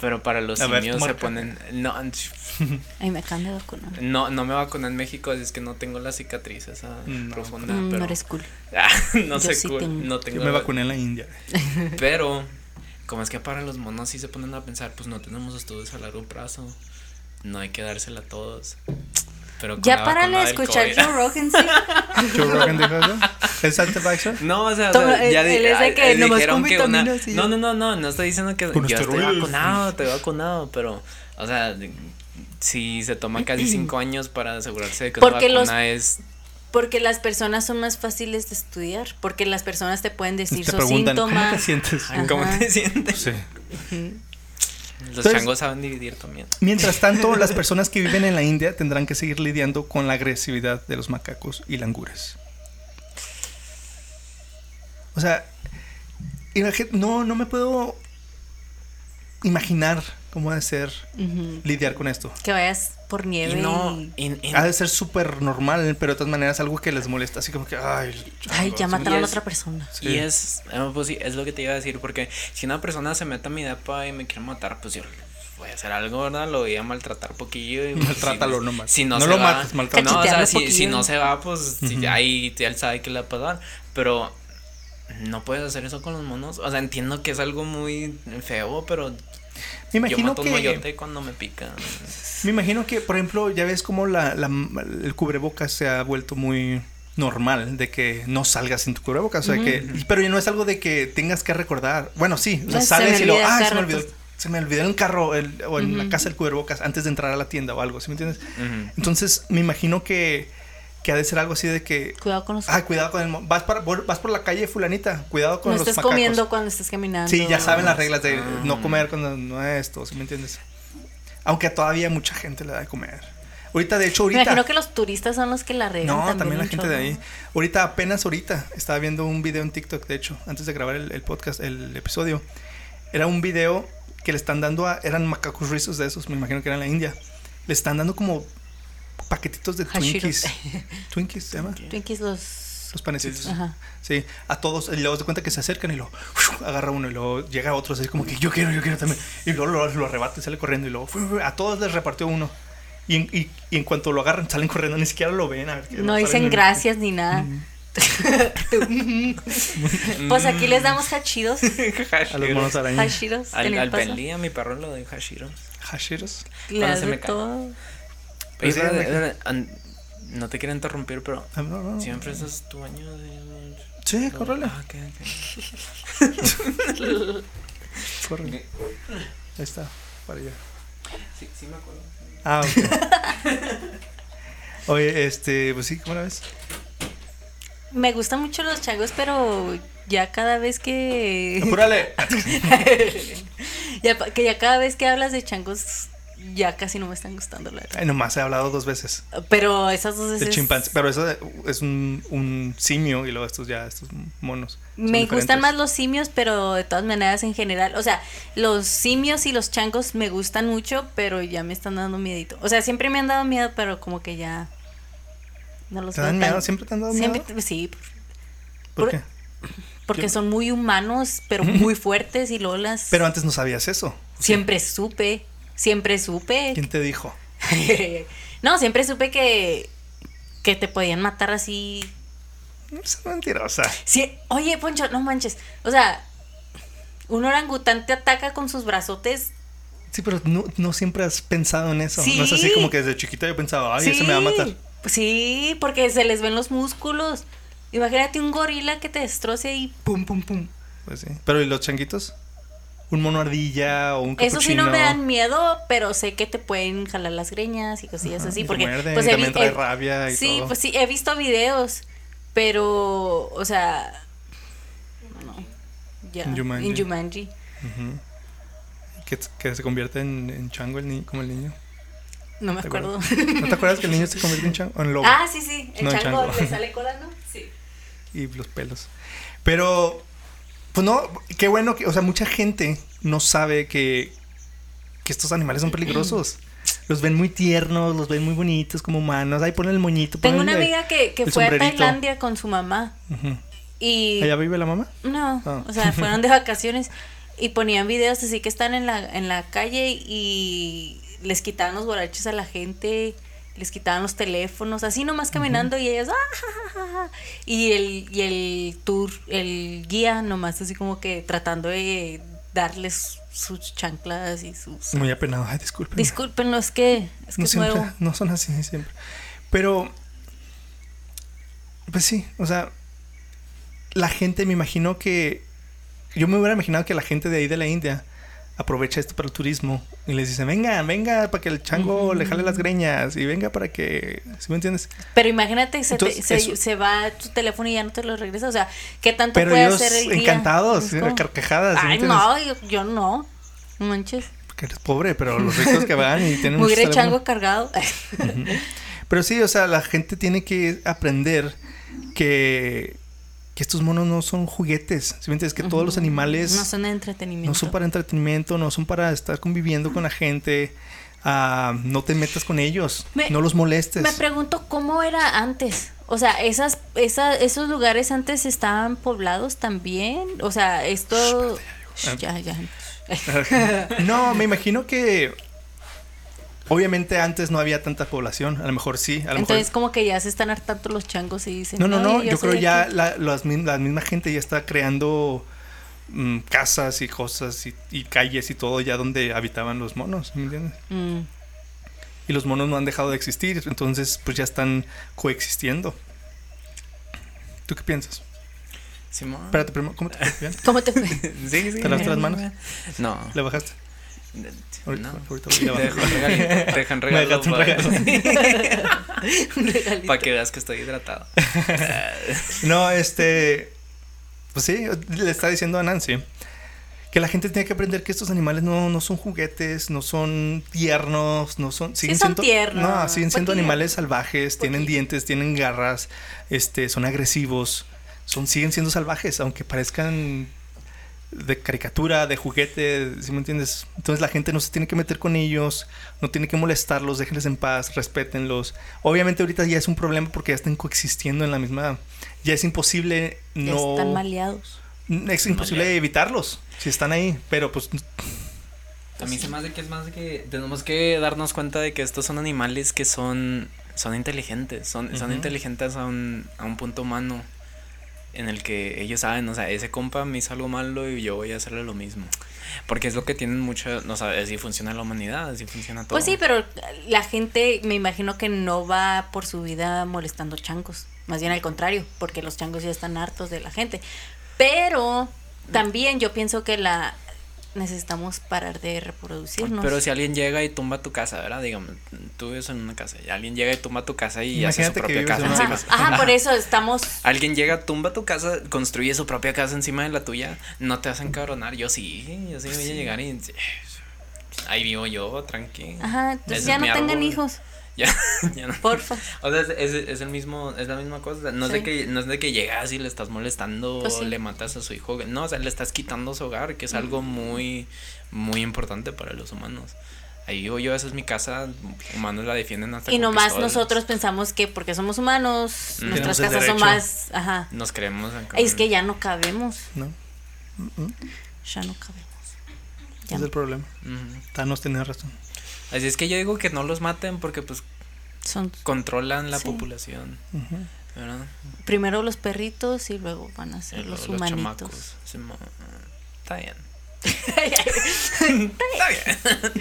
Pero para los A simios se ponen... No, Ay, me acaban de vacunar. no, no me vacuné en México, así es que no tengo la cicatriz esa No. profunda. Mm, pero, No eres cool. Ah, no Yo sé, sí cool, tengo. no tengo Yo me vacuné en la India. Pero, como es que para los monos sí se ponen a pensar, pues no tenemos estudios a largo plazo. No hay que dársela a todos. Pero Ya vacuna de escuchar Joe Rogan, sí. Joe Rogan dijo eso. ¿Es anti-vaxxer? No, o sea, o Toma, sea, ya de ah, que eh, nomás dijeron con que una- y No, no, no, no, no estoy diciendo que Con yo estoy vacunado, estoy vacunado, pero, o sea, si se toma casi cinco años para asegurarse de que Porque una los- vacuna es... Porque las personas son más fáciles de estudiar. Porque las personas te pueden decir Te sus preguntan, ¿cómo te síntomas. sientes? ¿Cómo te sientes? Sí. Los Entonces- changos saben dividir también. Mientras tanto, las personas que viven en la India tendrán que seguir lidiando con la agresividad de los macacos y langures. O sea, no, no me puedo imaginar cómo de ser lidiar con esto. Que vayas por nieve. Y no, y- y- y- Ha de ser súper normal, pero de todas maneras algo que les molesta, así como que, ay, Ay, ya changos". mataron a otra persona. Sí. Y es, eh, pues sí, es lo que te iba a decir, porque si una persona se mete a mi depa y me quiere matar, pues yo voy a hacer algo, ¿verdad? Lo voy a maltratar poquillo. Y, pues, Maltrátalo si, nomás. Si no, No se lo va- mates, maltrátalo. No, o sea, si, si no se va, pues si Ujú. ya ahí ya él sabe que le va a pasar. Pero no puedes hacer eso con los monos. O sea, entiendo que es algo muy feo, pero Me yo imagino mato un que... moyote cuando me pica. Me imagino que, por ejemplo, ya ves cómo la, la- el cubrebocas se ha vuelto muy normal, de que no salgas sin tu cubrebocas, o sea que, pero ya no es algo de que tengas que recordar. Bueno, sí, o sea, se sales y lo, ah, se me olvidó, rato". se me olvidó en el carro el- o en la casa el cubrebocas antes de entrar a la tienda o algo, ¿sí me entiendes? Entonces, me imagino que, que ha de ser algo así de que. Cuidado con los. Ah, cuidado con el. Vas, para, vas por la calle fulanita, cuidado con no los estés macacos. comiendo cuando estés caminando. Sí, ya saben las reglas de Ah. no comer cuando no esto, ¿sí me entiendes? Aunque todavía mucha gente le da de comer. Ahorita, de hecho, Me ahorita. imagino que los turistas son los que la regan. No, también, la un gente de chorro. ahí. Ahorita, apenas ahorita, estaba viendo un video en TikTok, de hecho, antes de grabar el, el podcast, el episodio. Era un video que le están dando a. Eran macacos rizos de esos, me imagino que eran la India. Le están dando como paquetitos de Hashiros. Twinkies. Twinkies, ¿se llama? Twinkies los. Los panecitos. Ajá. Sí, a todos, y luego se cuenta que se acercan y lo agarra uno y luego llega otro, así como que yo quiero, yo quiero también. Y luego lo, lo arrebata y sale corriendo y luego a todos les repartió uno. Y en, y, y en cuanto lo agarran, salen corriendo, ni siquiera lo ven. A ver, que No dicen en- gracias ni nada. pues aquí les damos hachiros. A los monos arañas. Hashiros. Al, al. Pelí, a mi perro lo Hashiro. Hashiros. Cuando das se de me cae. todo. Sí, Oye, an- no te quiero interrumpir, pero Ah, no, no. siempre es tu año de. Sí, córrele. Ah, córrele. Ahí está, para allá. Sí, sí me acuerdo. Ah, ok. Oye, este, pues sí, ¿cómo la ves? Me gustan mucho los changos, pero ya cada vez que. Apúrale. ya, que ya cada vez que hablas de changos, ya casi no me están gustando, la verdad. Ay, nomás he hablado dos veces. Pero esas dos veces. De chimpancé. Pero eso es un, un simio y luego estos ya, estos monos. Me gustan más los simios, pero de todas maneras en general, o sea, los simios y los changos me gustan mucho, pero ya me están dando miedito. O sea, siempre me han dado miedo, pero como que ya no los ¿Te dan tan- miedo? ¿Siempre te han dado miedo? Siempre- sí, ¿Por por- qué? porque Yo- son muy humanos, pero muy fuertes y luego las Pero antes no sabías eso. siempre supe, siempre supe. ¿Quién te dijo? no, siempre supe que que te podían matar así Es mentirosa. Sí, oye, Poncho, no manches. O sea, un orangután te ataca con sus brazotes. Sí, pero no, no siempre has pensado en eso. No es así Sí. como que desde chiquita yo pensaba, ay, sí, ese me va a matar. Sí, porque se les ven los músculos. Imagínate un gorila que te destroce y pum, pum, pum. Pues sí. Pero ¿y los changuitos? ¿Un mono ardilla o un Eso sí no capuchino? me dan miedo, pero sé que te pueden jalar las greñas y cosillas Ajá, así. y Porque muerden, pues y también trae rabia y Sí, todo. pues sí, he visto videos, pero, o sea, no, ya. En Jumanji. En Jumanji. Que, que se convierte en, en chango el niño, como el niño. No me ¿Te acuerdo. ¿No te acuerdas que el niño se convierte en chango? En lobo. Ah, sí, sí. El No, chango chango. le sale cola, ¿no? Sí. y los pelos. Pero, pues no, qué bueno que, o sea, mucha gente no sabe que, que estos animales son peligrosos. Los ven muy tiernos, los ven muy bonitos como humanos. Ahí ponen el moñito. Tengo una amiga que, que fue a. Tailandia con su mamá y... ¿Allá vive la mamá? No, Ah. o sea, fueron de vacaciones y ponían videos así que están en la, en la calle y les quitaban los borrachos a la gente, les quitaban los teléfonos, así nomás caminando y ellas, "Ah, ja, ja, ja", y el, y el tour, el guía nomás así como que tratando de darles sus chanclas y sus... Muy apenado. Ay, disculpen. Discúlpenlo, es que es, que no es siempre, nuevo. no son así siempre. Pero, pues sí, o sea, la gente me imagino que, yo me hubiera imaginado que la gente de ahí de la India aprovecha esto para el turismo y les dice, venga, venga, para que el chango le jale las greñas y venga para que, ¿sí me entiendes? Pero imagínate, se, te- se, se va tu teléfono y ya no te lo regresa. O sea, ¿qué tanto Pero puede ellos hacer el encantados, como- carcajadas, ¿sí me Ay, no, yo, yo no. No manches. Porque eres pobre, pero los ricos que van y tienen Muy chango cargado. Pero sí, o sea, la gente tiene que aprender que, que estos monos no son juguetes. ¿Sí me entiendes? Que todos los animales no son de entretenimiento. no son para entretenimiento, no son para estar conviviendo con la gente. Ah, no te metas con ellos, Me- no los molestes. Me pregunto cómo era antes. O sea, esas, esa, esos lugares antes estaban poblados también. O sea, esto. Ya, ya. no, me imagino que obviamente antes no había tanta población. A lo mejor sí, a lo Entonces, mejor. como que ya se están hartando los changos y dicen. No, no, no. "Ay, Yo soy creo ya aquí". la, las mi- la misma gente ya está creando mm, casas y cosas y, y calles y todo ya donde habitaban los monos, ¿me entiendes? Mm. Y los monos no han dejado de existir, entonces pues ya están coexistiendo. ¿Tú qué piensas? Simón. Espérate, primero, ¿cómo te fue? ¿Cómo te fue? Sí, sí. ¿Te lavaste las manos? No. ¿Le bajaste? Ahorita, No. ahorita voy a Te dejan bajar. regalito. Te dejan Me regalo. un Para Un regalito. que veas que estoy hidratado. No, este. Pues sí, le está diciendo a Nancy que la gente tiene que aprender que estos animales no, no son juguetes, no son tiernos, no son. Siguen son siendo, tiernos, No, siguen siendo poquillo. animales salvajes, tienen dientes, tienen garras, este, son agresivos, son, siguen siendo salvajes, aunque parezcan de caricatura, de juguete, ¿sí me entiendes? Entonces la gente no se tiene que meter con ellos, no tiene que molestarlos, déjenles en paz, respétenlos. Obviamente ahorita ya es un problema porque ya están coexistiendo en la misma... Ya es imposible no... están maleados. Es imposible Maleados. evitarlos si están ahí, pero pues A mí se me hace que es más de que tenemos que darnos cuenta de que estos son animales que son, son inteligentes, son, son inteligentes a un, a un punto humano en el que ellos saben, o sea, ese compa me hizo algo malo y yo voy a hacerle lo mismo. Porque es lo que tienen mucho, no sé, así funciona la humanidad, así funciona todo. Pues sí, pero la gente me imagino que no va por su vida molestando changos. Más bien al contrario, porque los changos ya están hartos de la gente. Pero también yo pienso que la necesitamos parar de reproducirnos. Pero si alguien llega y tumba tu casa, ¿verdad? Digamos, tú vives en una casa y alguien llega y tumba tu casa y hace su propia casa una encima. Ajá, ajá, por eso estamos Alguien llega, tumba tu casa, construye su propia casa encima de la tuya, no te vas a encabronar. Yo sí, yo sí voy a llegar y. Ahí vivo yo, tranqui. Ajá, entonces es ya no tengan árbol. hijos, Ya, ya no. porfa. O sea, es, es- es el mismo, es la misma cosa. No es de Sí. que, no es de que llegas y le estás molestando Pues o sí. le matas a su hijo. No, o sea, le estás quitando su hogar, que es algo muy, muy importante para los humanos. Ahí vivo yo, esa es mi casa, humanos la defienden hasta Y nomás pistolas. nosotros pensamos que porque somos humanos, Mm. nuestras casas son más, ajá. Nos creemos acá. Es que ya no cabemos, no, ya no cabemos. ese Ya es no. el problema. Ujú. Thanos tenía razón. Así es que yo digo que no los maten porque pues Son controlan la Sí. población, primero los perritos y luego van a ser los luego humanitos. chamacos. Simón. Está bien.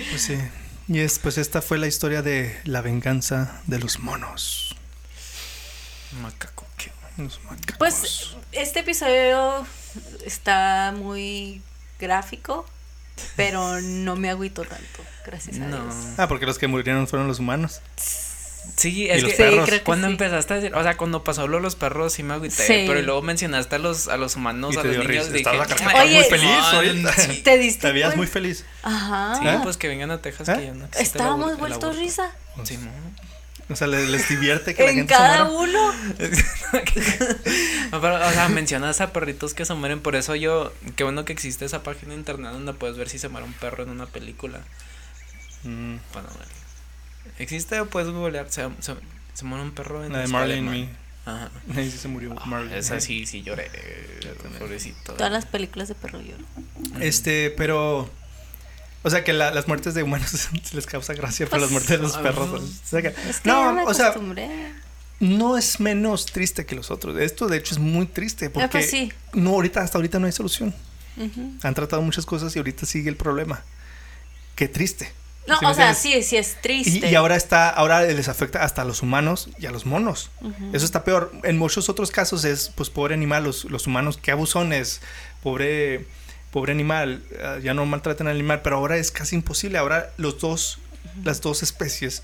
Pues sí. Y es, pues esta fue la historia de la venganza de los monos. Macaco. ¿qué? Los macacos. Pues este episodio está muy gráfico, pero no me agüito tanto, gracias a No. Dios. Ah, porque los que murieron fueron los humanos. Sí, es que? Sí, creo que cuando sí. empezaste a decir, o sea, cuando pasó lo de los perros sí me agüité, Sí. pero luego mencionaste a los, a los humanos, Y a los niños, risa. dije, Estabas acá, "Ay, estabas muy feliz no, ahorita". sí". ¿Te diste Te veías muy feliz. Ajá. Sí, pues que vengan a Texas ¿Eh? que ya no Estábamos vueltos risa. Sí, mo. O sea, le- les, divierte que la En gente cada se muera. uno. No, pero, o sea, mencionas a perritos que se mueren, por eso yo, qué bueno que existe esa página de internet donde puedes ver si se muere un perro en una película. Mm, Bueno, bueno. Existe, puedes googlear, se, se, se muere un perro en la de Marley and. Me. Ajá. Ahí sí se murió Marley. Esa sí, sí lloré, pobrecito. Todas las películas de perro lloro. Este, pero. O sea, que la- las muertes de humanos se les causa gracia, pero las muertes de los Pues, perros. o sea que- Es que ya me no, o sea, no es menos triste que los otros. Esto, de hecho, es muy triste porque. Ah, pues sí. No, ahorita, hasta ahorita no hay solución. Han tratado muchas cosas y ahorita sigue el problema. Qué triste. No, ¿Sí me o sea, sí, sí es triste. Y, y ahora está, ahora les afecta hasta a los humanos y a los monos. Eso está peor. En muchos otros casos es, pues, pobre animal, los, los humanos, qué abusones, pobre, pobre animal, ah, ya no maltratan al animal, pero ahora es casi imposible. Ahora los dos, las dos especies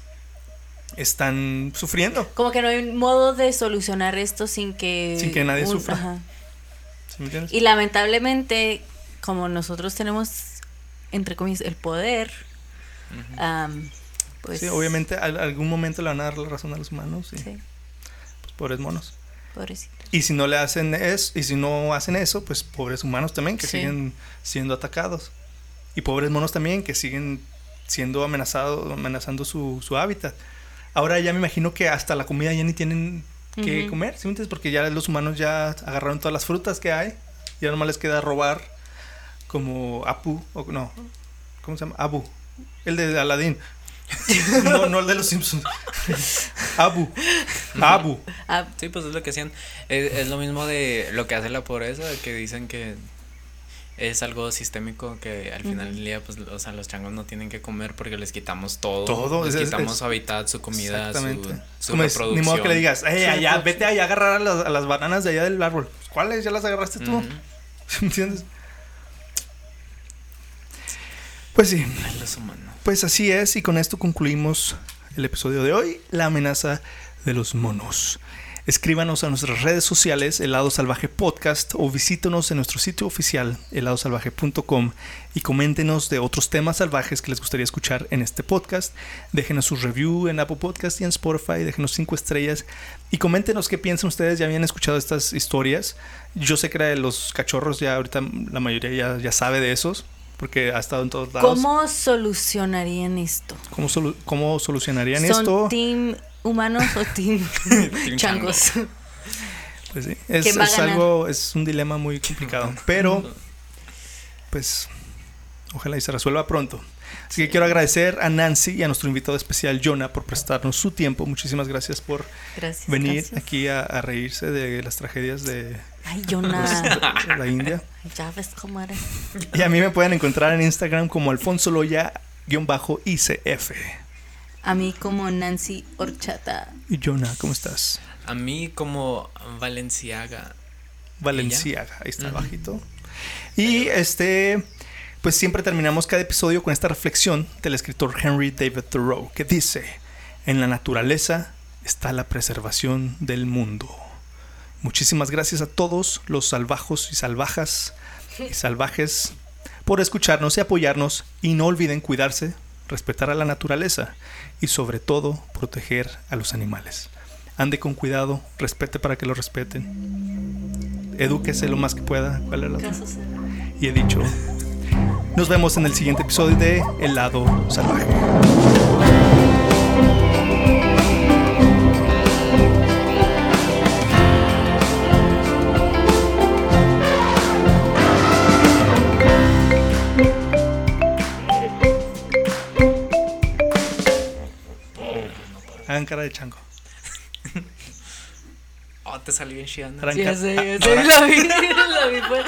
están sufriendo. Como que no hay un modo de solucionar esto sin que... Sin que nadie sufra. ajá. ¿Sí me entiendes? Y lamentablemente, como nosotros tenemos, entre comillas, el poder, pues... sí, obviamente, al- algún momento le van a dar la razón a los humanos, Sí, pues, pobres monos. pobrecito. Y si no le hacen eso, y si no hacen eso, pues pobres humanos también que Sí. siguen siendo atacados. Y pobres monos también que siguen siendo amenazados, amenazando su, su hábitat. Ahora ya me imagino que hasta la comida ya ni tienen que Ujú. comer, ¿sí me entiendes? Porque ya los humanos ya agarraron todas las frutas que hay. Ya nomás les queda robar como Apu, o no, ¿cómo se llama? Abu, el de Aladdin. no, no el de los Simpsons. Abu, Abu. Ah, Sí, pues es lo que hacían. Es, es lo mismo de lo que hace la pobreza, que dicen que es algo sistémico que al final del día, pues, o sea, los changos no tienen que comer porque les quitamos todo. Todo, Les es- es- quitamos es- su hábitat, su comida, su, Exactamente. su Como reproducción. ni modo que le digas, "Ey, Su allá, vete allá a agarrar a las, a las bananas de allá del árbol. ¿Cuáles? ¿Ya las agarraste tú? Ujú. ¿Sí ¿Me entiendes? Pues sí, pues así es y con esto concluimos el episodio de hoy, la amenaza de los monos. Escríbanos a nuestras redes sociales, Helado Salvaje Podcast, o visítenos en nuestro sitio oficial, heladosalvaje.com, y coméntenos de otros temas salvajes que les gustaría escuchar en este podcast. Déjenos su review en Apple Podcast y en Spotify, déjenos cinco estrellas, y coméntenos qué piensan ustedes. Ya habían escuchado estas historias. Yo sé que era de los cachorros, ya ahorita la mayoría ya, ya sabe de esos, porque ha estado en todos lados. ¿Cómo solucionarían esto? ¿Cómo, solu- cómo solucionarían ¿Son esto? team humanos o team, Team changos? Pues sí, es, ¿Quién va a es ganar? algo, es un dilema muy complicado, pero pues ojalá y se resuelva pronto. Así que quiero agradecer a Nancy y a nuestro invitado especial Jonah por prestarnos su tiempo. Muchísimas gracias por Gracias. venir gracias. aquí a, a reírse de las tragedias de, Ay, Jonah. la India. ya ves cómo eres. Y a mí me pueden encontrar en Instagram como Alfonso Loya-ICF. A mí como Nancy Horchata. Y Jonah, ¿cómo estás? A mí como Valenciaga. Valenciaga, ahí está bajito. Y este, pues siempre terminamos cada episodio con esta reflexión del escritor Henry David Thoreau, que dice, en la naturaleza está la preservación del mundo. Muchísimas gracias a todos los salvajos y salvajas y salvajes por escucharnos y apoyarnos y no olviden cuidarse, respetar a la naturaleza y sobre todo proteger a los animales. Ande con cuidado, respete para que lo respeten. Edúquese lo más que pueda. Y he dicho. Nos vemos en el siguiente episodio de El lado salvaje. Hagan cara de chango. Oh, te salió bien chida. Hagan Ya sé, ya sé, la vi, la vi. pues.